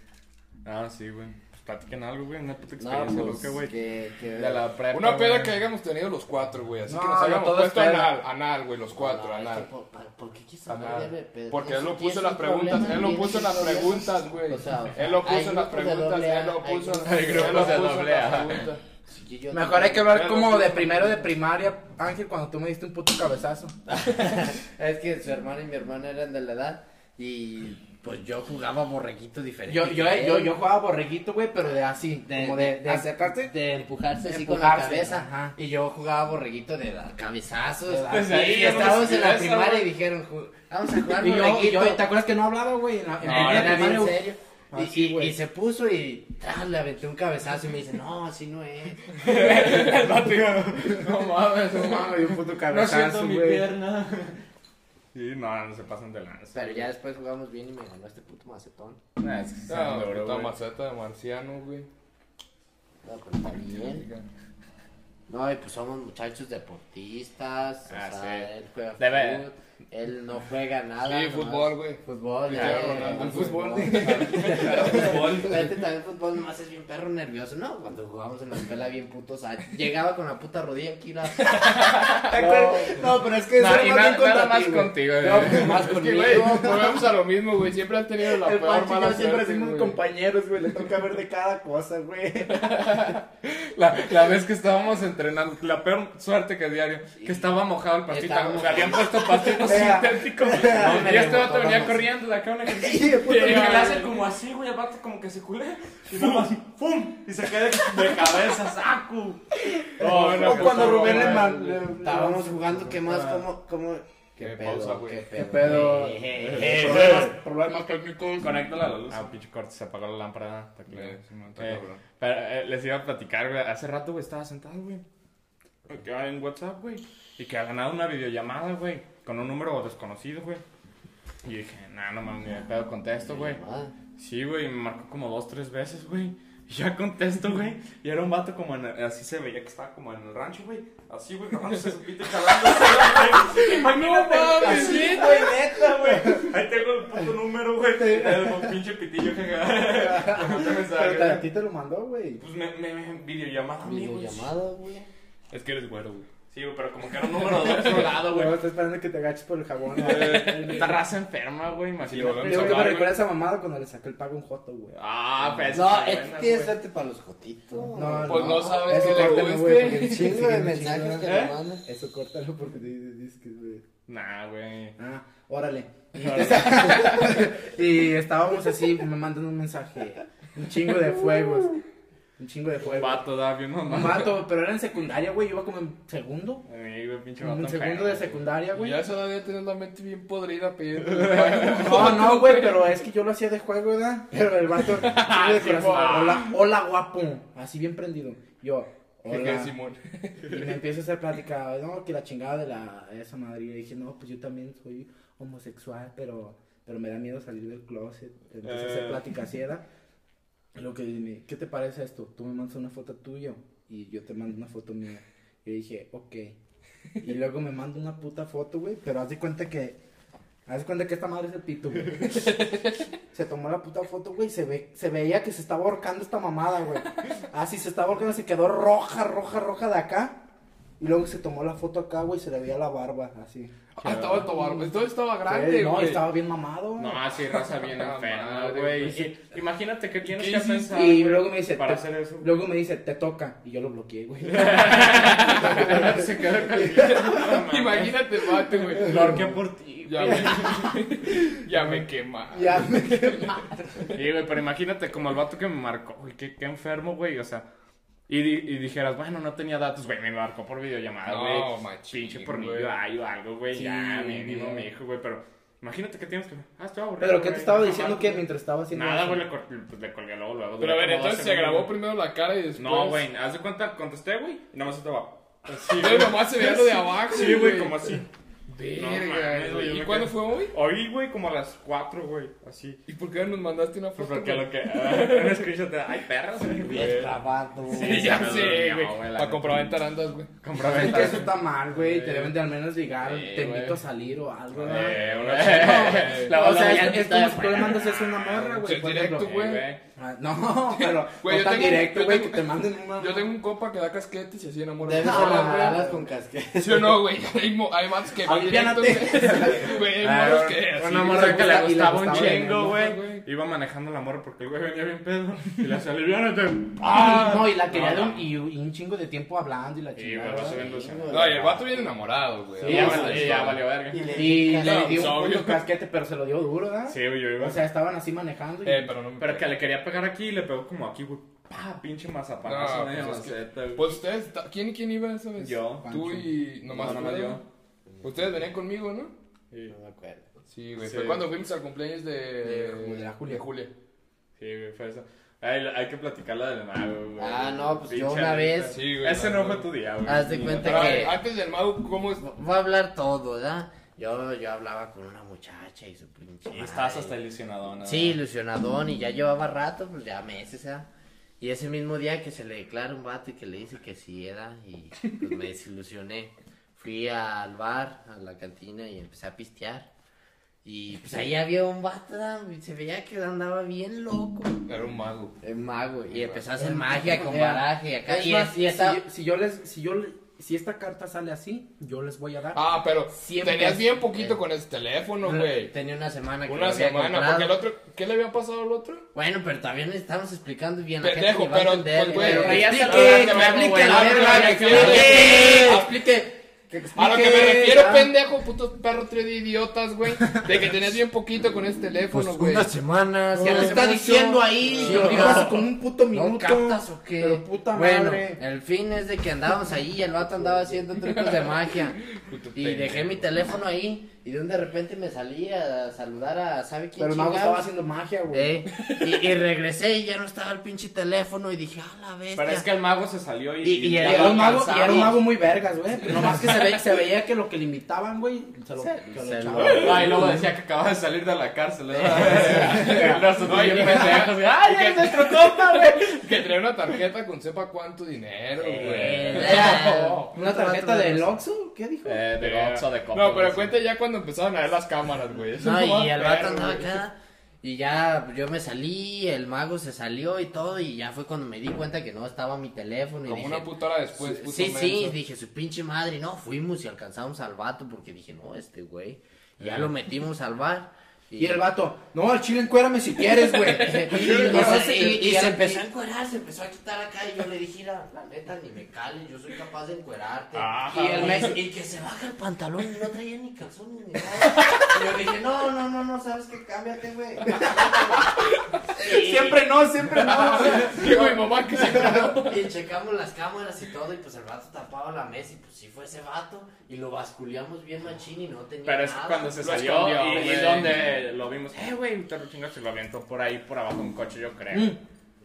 Ah, sí, güey. Pues platiquen algo, güey. Una puta No, experiencia pues, loca, güey. que, que... De la prepa. Una peda güey. que hayamos tenido los cuatro, güey. Así No, que nos no, hayamos puesto anal, anal, güey, los cuatro, No, anal. que por, para- ¿por qué Anal. hablar de pedo? Porque ¿Tienes- él lo puso en las un preguntas, él lo ¿Tienes puso en las preguntas, güey. O sea, Él lo puso en las preguntas, él lo puso en las preguntas. Mejor hay que hablar como de primero de primaria, Ángel, cuando tú me diste un puto cabezazo. (laughs) Es que su hermano y mi hermana eran de la edad y pues yo jugaba borreguito diferente. Yo, yo, que yo, yo jugaba borreguito, güey, pero de así, De- como de, de- de acercarte. de empujarse De así con la cabeza ajá. y yo jugaba borreguito de dar cabezazos ahí y estábamos en la primaria y dijeron "Ju- vamos a jugar Y yo, y borreguito yo, ¿te acuerdas que no hablaba, güey? En la, en No, primaria, serio. Y, Así, y- y se puso y tras, le aventé un cabezazo y me dice, no, así no es. (laughs) El vato, No mames, No mames, un puto No cabezazo, siento mi güey. pierna. Sí, no, no se pasan de lanza. Pero ya después jugamos bien y me ganó este puto macetón. Nah, es que se Ah, duro, puta güey. maceta de marciano, güey. No, pero está bien. No, y pues somos muchachos deportistas. Ah, o sea, sí. él juega Debe- fútbol. Él no juega nada. Sí, fútbol, güey. Fútbol, ya, el fútbol. fútbol. (laughs) Este también fútbol nomás es bien perro nervioso, ¿no? Cuando jugábamos en la escuela bien putos, o sea, llegaba con la puta rodilla aquí la... (laughs) No, pero es que No, eso y nada contra más contigo, No, güey. pues, más Es que, conmigo. güey, volvemos a lo mismo, güey. Siempre has tenido la El peor mala yo siempre suerte, hacemos compañeros, güey. Le toca ver de cada cosa, güey. (laughs) La, la vez que estábamos entrenando, la peor suerte que diario, que estaba mojado el pastito, Estaba le habían puesto pastitos Vea. sintéticos. No, y este vato venía corriendo de acá Y ejercicio. Y la hace como así, güey, el vato como que se culé. Y nada más, ¡pum! Y se cae de cabeza, saco. O cuando Rubén le le- Estábamos jugando, ¿qué más? ¿Cómo? cómo? ¿Qué Qué pedo? pausa, güey. ¿Qué ¿Qué pedo? pedo? Eh, Problemas, problemas técnicos. Conéctala a la luz. Ah, pinche corte, se apagó la lámpara. Está claro. Eh, sí, está Eh, pero, eh, les iba a platicar, güey. Hace rato, güey, estaba sentado, güey. Acá En WhatsApp, güey. Y que ha ganado una videollamada, güey. Con un número desconocido, güey. Y dije, nah, no mames, ni de pedo contesto, güey. Sí, güey, me marcó como dos, tres veces, güey. Y (laughs) ya contesto, güey. Y era un vato como en, así se veía que estaba como en el rancho, güey. Así, güey, agarrándose su pito y jalándose, güey. (laughs) Imagínate, mames, así, güey, neta, güey. Ahí tengo el puto número, güey. El pinche pitillo que (laughs) Pero a ti te lo mandó, güey. Pues me, me, me videollamada, amigo. videollamada, güey. Es que eres güero, güey. Sí, güey, pero como que era un número de otro lado, Güey, estoy esperando que te agaches por el jabón. Esta raza enferma, güey, Sí, imagínate. Yo a me acabar, recuerda esa mamada cuando le saqué el pago un joto, güey. Ah, pues. No, es que tienes suerte para los jotitos. Pues no sabes que le guste. güey, porque Un sí, chingo sí, de mensajes que le mandan. Eso córtalo porque dices que, güey. Nah, güey. Ah, órale. (laughs) (laughs) Y estábamos así, me mandan un mensaje. Un chingo de fuegos. Un chingo de Un fuegos. vato, da bien Un mamá. vato, pero era en secundaria, güey. Yo iba como en segundo. Ay, güey, pinche Como vato en segundo de secundaria, güey. ya esa edad ya tienes la mente bien podrida pidiendo. (laughs) No, no, güey, pero es que yo lo hacía de juego, ¿verdad? Pero el vato, (laughs) chingo de corazón. Hola, hola, guapo. Así bien prendido. Yo, hola. Simón. Y me empieza a hacer plática, no, que la chingada de la, esa madre. Y le dije, no, pues yo también soy homosexual, pero, pero me da miedo salir del closet. Empecé a hacer Eh. plática así, ¿verdad? Y Lo que dime, ¿qué te parece esto? Tú me mandas una foto tuya y yo te mando una foto mía. Y dije, ok. Y luego me manda una puta foto, güey, pero haz de cuenta que, haz de cuenta que esta madre es el pito, güey. Se tomó la puta foto, güey, se ve, se veía que se estaba ahorcando esta mamada, güey. Así se estaba ahorcando, se quedó roja, roja, roja de acá. Y luego se tomó la foto acá, güey, se le veía la barba, así. Ah, estaba el tobar. Entonces estaba grande, Sí, no, güey. estaba bien mamado. No, sí, raza bien (laughs) Ah, enferma, madre, güey. güey. Y- Imagínate que tienes ¿Qué que hiciste? pensar. Y güey, luego me dice, Para te- hacer eso. Luego me dice, te toca. Y yo lo bloqueé, güey. (laughs) Se quedó caliente. Imagínate el vato, güey. Lo ahorqué por ti. Ya me, (laughs) ya me quema. ya Sí, güey, pero imagínate como el vato que me marcó, güey, qué, qué enfermo, güey, o sea. Y, di- y dijeras, bueno, no tenía datos, güey, me marcó por videollamada, No, güey. machín, Pinche por güey. niño ay, o algo, güey, Sí, ya, mínimo, güey. me dijo, güey, pero imagínate que tienes que. Ah, estoy aburrido. Pero, ¿qué te güey, estaba no diciendo que güey. mientras estaba haciendo Nada, güey, le, cor- pues, le colgué luego, luego. Pero a ver, entonces se grabó güey. primero la cara y después. No, güey, haz de cuenta, contesté, güey, y nada más estaba. Así, Entonces nomás se veía lo de abajo. Sí, güey, como así. Verga, No ¿Y cuándo quedé- fue hoy? Hoy, güey, como a las 4, güey, así. ¿Y por qué nos mandaste una Pues foto? porque lo que. ah, un screenshot de. Ay, perros. Bien grabado. Sí, ya sé, güey. Para comprobar tarandas, güey. Es Compraventa. que eso está mal, güey. Te deben de al menos ligar. Sí, te invito a salir o algo, ¿no? Eh, una güey. (laughs) O sea, es, como si tú le mandas eso a una morra, güey. Directo, ejemplo. güey. Ah, no, (laughs) pero (laughs) Güey, no yo tan tengo- directo, yo güey, tengo- que te manden una... Yo tengo un compa que da casquetes y así enamora. Debes No, con casquetes. ¿Sí o no, güey? Hay, hay más que. (laughs) güey. Ah, morros que así. Una morra le que le gustaba un chingo, el güey. Iba manejando la morra porque el güey venía bien pedo. Y le hacía aliviánate. Ah, no, y la quería No, de no. y, y un chingo de tiempo hablando y la chingada. No, y el vato viene enamorado, güey. Sí, ya, valió- verga. Y le Y dedicas- le No, di un casquete, pero se lo dio duro, ¿verdad? Sí, güey, yo iba. O sea, estaban así manejando y... Eh, pero no que le quería pegar aquí y le pegó como aquí, güey. Pa, pinche mazapanazo. No, pues es que-. Pues ustedes, ¿quién y quién iba esa vez? Yo. Tú y nomás, No, nomás tú, yo. Ustedes venían conmigo, ¿no? Sí, No me acuerdo. Sí, güey. Sí. Fue cuando fuimos al cumpleaños de, De la Julia. de Julia. sí, güey, fue eso. Ay, hay que platicar la del mago, güey. Ah, no, pues yo una vez- Sí, güey. Ese no, no fue tu día, güey. Haz de cuenta Pero, que- Antes del mago, ¿cómo es? Voy a hablar todo, ¿verdad? Yo, yo hablaba con una muchacha y su pinche. Y estabas madre. hasta ilusionado, ¿no? Sí, ilusionadón y ya llevaba rato, pues ya meses, ¿verdad? Y ese mismo día que se le declara un vato y que le dice que sí era y pues me desilusioné. Fui al bar, a la cantina y empecé a pistear. Y pues ahí había un vato, se veía que andaba bien loco. Era un mago. El mago. Y empezó a hacer magia con baraje y acá. Es Y, más, es- y estaba- si, si yo les, si yo, le- si esta carta sale así, yo les voy a dar. Ah, pero Siempre tenías es- bien poquito con ese teléfono, güey. Tenía una semana que Una lo había semana, comprado. porque el otro, ¿qué le había pasado al otro? Bueno, pero todavía no estamos explicando bien. la gente pero, pues, güey, explique, A lo que me refiero, ya. pendejo, putos perros tres idiotas, güey. De que tenías bien poquito con ese teléfono, Pues güey. unas semanas. ¿Qué ya lo no está mucho. diciendo ahí? Sí, Lo no. dijo hace como un puto ¿No minuto. captas o qué? Pero puta bueno, madre. el fin es de que andábamos ahí y el vato andaba haciendo trucos de magia. (laughs) Puto Y pendejo. dejé mi teléfono ahí y de un de repente me salí a saludar a ¿sabe quién Pero el mago estaba haciendo magia, güey. Eh, y, y regresé y ya no estaba el pinche teléfono y dije, ah, la bestia. Pero es que el mago se salió y. Y- y Y era, lo un mago, era un mago muy vergas, güey. Nomás que se, ve- se veía que lo que limitaban, güey, se lo, que lo se echaban. lo- Ah, y luego decía que acababa de salir de la cárcel. (laughs) (laughs) ¿eh? Bien pendejos. ¡Ay, es nuestro compa, güey! Que traía una tarjeta con sepa cuánto dinero, güey. Eh, ¿Una tarjeta del Oxxo? ¿Qué dijo? Eh, de Oxxo, de Coppel. No, pero cuenta ya cuando empezaron a ver las cámaras, güey. Eso No, y el vato andaba acá. Y ya yo me salí, el mago se salió y todo. Y ya fue cuando me di cuenta que no estaba mi teléfono. Y Como dije, una puta hora después, puto Sí, sí, dije su pinche madre. y No, fuimos y alcanzamos al vato porque dije, no, este güey. Ya lo metimos al bar. Y el vato, no, al chile encuérame si quieres, güey. (laughs) Y, Y- y- y- y y- se empezó a encuerar, se empezó a quitar acá y yo le dije, "Mira, la neta, ni me cales, yo soy capaz de encuerarte. Ajá. y, el mes, (laughs) y que se baja el pantalón y no traía ni calzones ni nada. Y yo le dije, no, no, no, no, sabes que cámbiate, güey. Siempre no, siempre no. (laughs) Digo, mi mamá que siempre no. Y checamos las cámaras y todo, y pues el vato tapaba la mesa, y pues sí fue ese vato, y lo basculeamos bien machín y no tenía Pero es que nada. cuando se Lo salió escondió, y, y donde lo vimos, eh, güey, te lo chingas, se lo avientó por ahí, por abajo un coche, yo creo. Mm.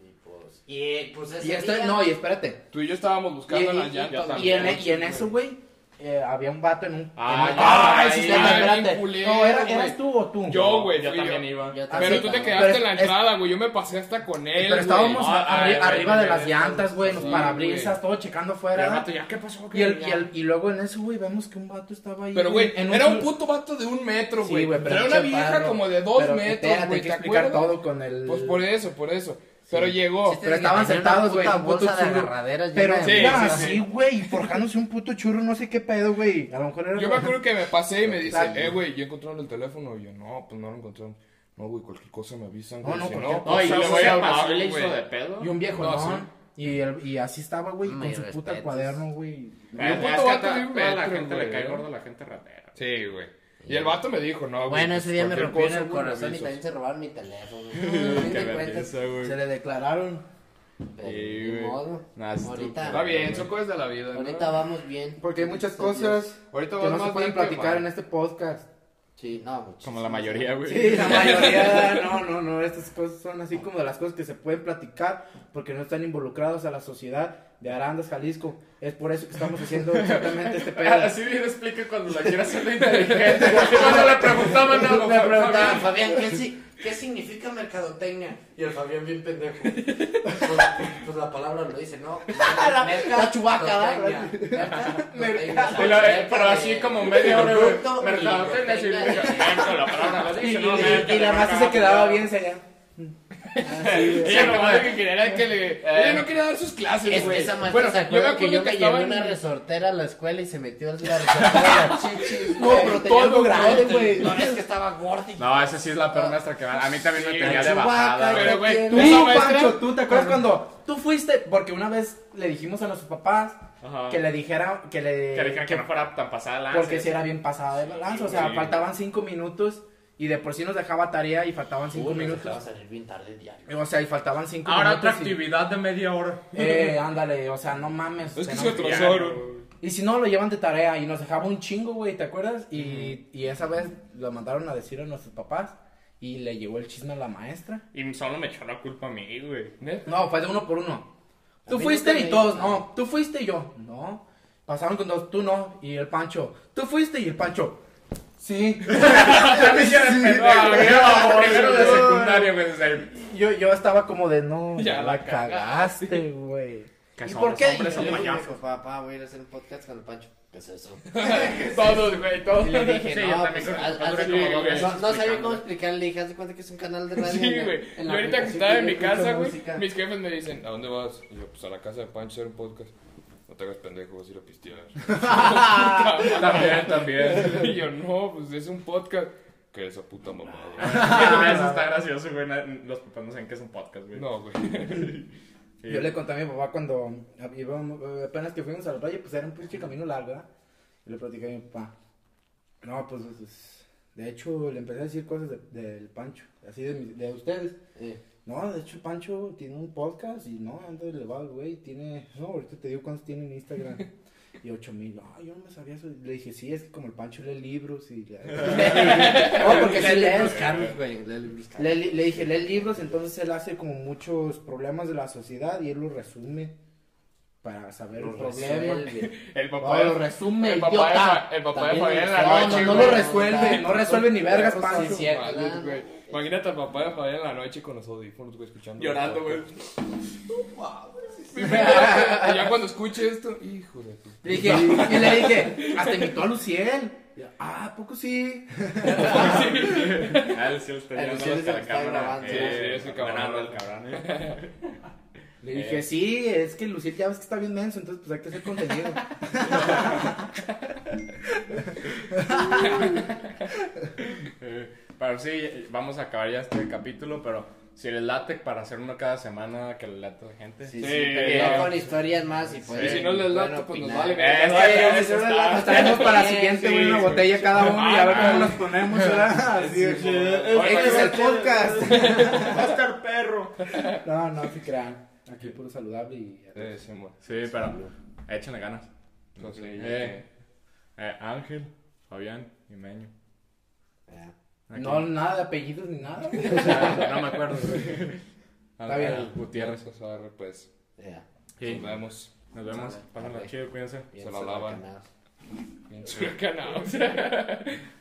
Y pues, y, pues ese Y esto, día- no, y espérate. Tú y yo estábamos buscando Y- las llantas. Y en, y en eso, güey, eh, había un vato en un. Ah, en un- Ay, espérate, bien espérate. culero, No, era. ¿eras tú o tú? Yo, güey, yo también yo. iba. Yo Ah, también Pero tú te quedaste Pero en la es- entrada, güey. Yo me pasé hasta con él. Pero estábamos. Ah, arri- ay, arriba de las llantas, güey, los parabrisas, todo checando Pero el afuera. vato, ¿ya qué pasó? Y, el, y, el, y luego en eso, güey, vemos que un vato estaba ahí. Pero, güey, era un puto vato de un metro, güey. pero era una vieja como de dos metros, güey. ¿Te explicar acuerdas? todo con el. Pues por eso, por eso. Pero llegó. Chiste Pero estaban sentados, güey, un puto churro. Pero Sí, era sí, así, sí. güey, forjándose un puto churro, no sé qué pedo, güey. A lo mejor era. Yo me acuerdo que me pasé y me dice, eh, güey, ¿ya encontraron el teléfono? Y yo, no, pues no lo encontraron. No, güey, cualquier cosa me avisan. No, no, si cualquier no, cosa. No, y pues, luego le voy mago, y le hizo güey. de pedo. Y un viejo, No, ¿no? sí. Y, el, y así estaba, güey, con su puta cuaderno, güey. Eh, un es puto vato a toda la gente le cae gordo la gente ratera. Sí, güey. Y el vato me dijo, no, güey. Bueno, pues, ese día me cosa, el corazón y también se robaron mi teléfono. Cuentas. Se le declararon. Sí, modo. Nah, Ahorita, Está bien, son cosas de la vida, ¿no? ahorita vamos bien. Porque hay muchas cosas. Ahorita que no se pueden platicar en este podcast. Sí, no, muchísimas. Como la mayoría, güey. Sí, la mayoría, no, no, no, estas cosas son así como de las cosas que se pueden platicar porque no están involucrados a la sociedad de Arandas, Jalisco. Es por eso que estamos haciendo (laughs) exactamente este pedo. Así bien explica cuando la quiere hacer inteligente. Cuando le preguntaban algo, Me preguntaban, Fabián, Fabián, ¿qué, ¿qué significa mercadotecnia? Y el Fabián bien pendejo. Pues, pues la palabra lo dice, ¿no? (laughs) La- la chubaca, ¿verdad? Eh, Pero así como media hora, Mercadotecnia, mercadotecnia. mercadotecnia, la Y, la raza se quedaba bien Y Ella como nomás de- lo que quería era que le... Ella no quería dar sus clases, Es güey. que esa maestra Bueno, se yo me acuerda que acuerdo yo que me llevé en... una resortera a la escuela y se metió en la (laughs) resortera de las chichis. No, güey. pero tenía algo grande, güey. No, es que estaba gorda y No, esa sí es la peor maestra que va. A mí también me tenía la de bajada, pero, güey. Tú, Pancho, ¿tú te acuerdas cuando tú fuiste? Porque una vez le dijimos a nuestros papás Ajá. que le dijera que le Que dijeran que no fuera tan pasada la porque si era bien pasada de lanza, o sea, Sí. faltaban cinco minutos y de por sí nos dejaba tarea y faltaban cinco Uy, minutos. dejaba salir bien tarde diario. O sea, y faltaban cinco Ahora otra minutos. y- actividad de media hora. Eh, ándale, o sea, no mames. Es que se atrasaron. Y si no, lo llevan de tarea y nos dejaba un chingo, güey, ¿te acuerdas? Y, y esa vez lo mandaron a decir a nuestros papás y le llegó el chisme a la maestra. Y solo me echó la culpa a mí, güey. No, fue de uno por uno. Tú fuiste y todos, no. Tú fuiste y yo, no. Pasaron con dos, tú no. Y el Pancho, tú fuiste y el Pancho, sí. (laughs) Ya me hicieron pendejo, Ah, güey. Era Primero de secundaria, güey. desde el- Yo, yo estaba como de, no, (laughs) Ya la cagaste, güey. ¿Y por qué? hombres, Yo mi payasos. papá, papá, voy a ir a hacer un podcast con el Pancho. ¿qué es eso? (laughs) Todos, güey, todos. Y le dije, Sí, yo no, también pues, como no, sabía cómo explicarle, le dije, haz de cuenta que es un canal de radio. Sí, en la- güey. en Y la ahorita que estaba en mi yo casa, güey, mis jefes me dicen, ¿a dónde vas? Y yo, pues a la casa de Pancho a hacer un podcast. No te hagas pendejo, vas a ir a pistear. (laughs) También, también. y yo, no, pues es un podcast. Que esa puta mamada. (laughs) Eso está gracioso, güey. Los papás no saben que es un podcast, güey. No, güey. (laughs) Sí. Yo le conté a mi papá cuando íbamos, apenas que fuimos al valle, pues era un pinche camino largo, ¿verdad? Y le platicé a mi papá. No, pues, es- de hecho, le empecé a decir cosas de- del Pancho, así de, de ustedes. Sí. No, de hecho, Pancho tiene un podcast y no, anda elevado, güey. Tiene, no, ahorita te digo cuántos tiene en Instagram. (laughs) Y 8 mil. No, yo no me sabía eso. Le dije, sí, es que como el Pancho lee libros y. (laughs) (laughs) no, porque sí Lee güey, libros. Le, le dije, lee libros, entonces él hace como muchos problemas de la sociedad y él los resume para saber el problema. El No, papá lo de... resume, el papá de el papá de Fabián en la No, noche, no, no lo resuelve, no resuelve ni vergas, Sí, Pancho. ¿No? Imagínate al papá de Fabián en la noche con los audífonos, güey, escuchando. Llorando, güey. (laughs) y ya cuando escuche esto, hijo de tu... Le dije, y le dije, hasta invitó a Luciel. Y, ah, ¿a poco sí? (laughs) Ah, el Cielo está El se lo está cámara. grabando. Eh, Sí, sí, ese cabrón. ganando el cabrón, eh. (laughs) Le dije, sí, es que Luciel ya ves que está bien menso, entonces pues hay que hacer contenido. Eh, Pero sí, vamos a acabar ya este capítulo, pero si les late para hacer uno cada semana, que le late a la gente. Sí, sí, con historias más y pues. Sí, si no les late, pues nos vale. Eh, es Oye, que si no les está- late, Nos traemos para la siguiente, sí, una botella cada uno y a ver cómo nos ponemos, este es el podcast. Va a estar perro. No, no se crean. Aquí puro saludable y. Eh, sí. Sí, pero échenle ganas. Sé, Eh, eh, Ángel, Fabián y Meño. Aquí. No, nada de apellidos ni nada. (laughs) no me acuerdo. Está bien. Gutiérrez. Arre, pues. Ya. Sí, Nos vemos. nos vemos. Pásenla chido, cuídense. Bien Se la lavan. Bien churacanados. (laughs)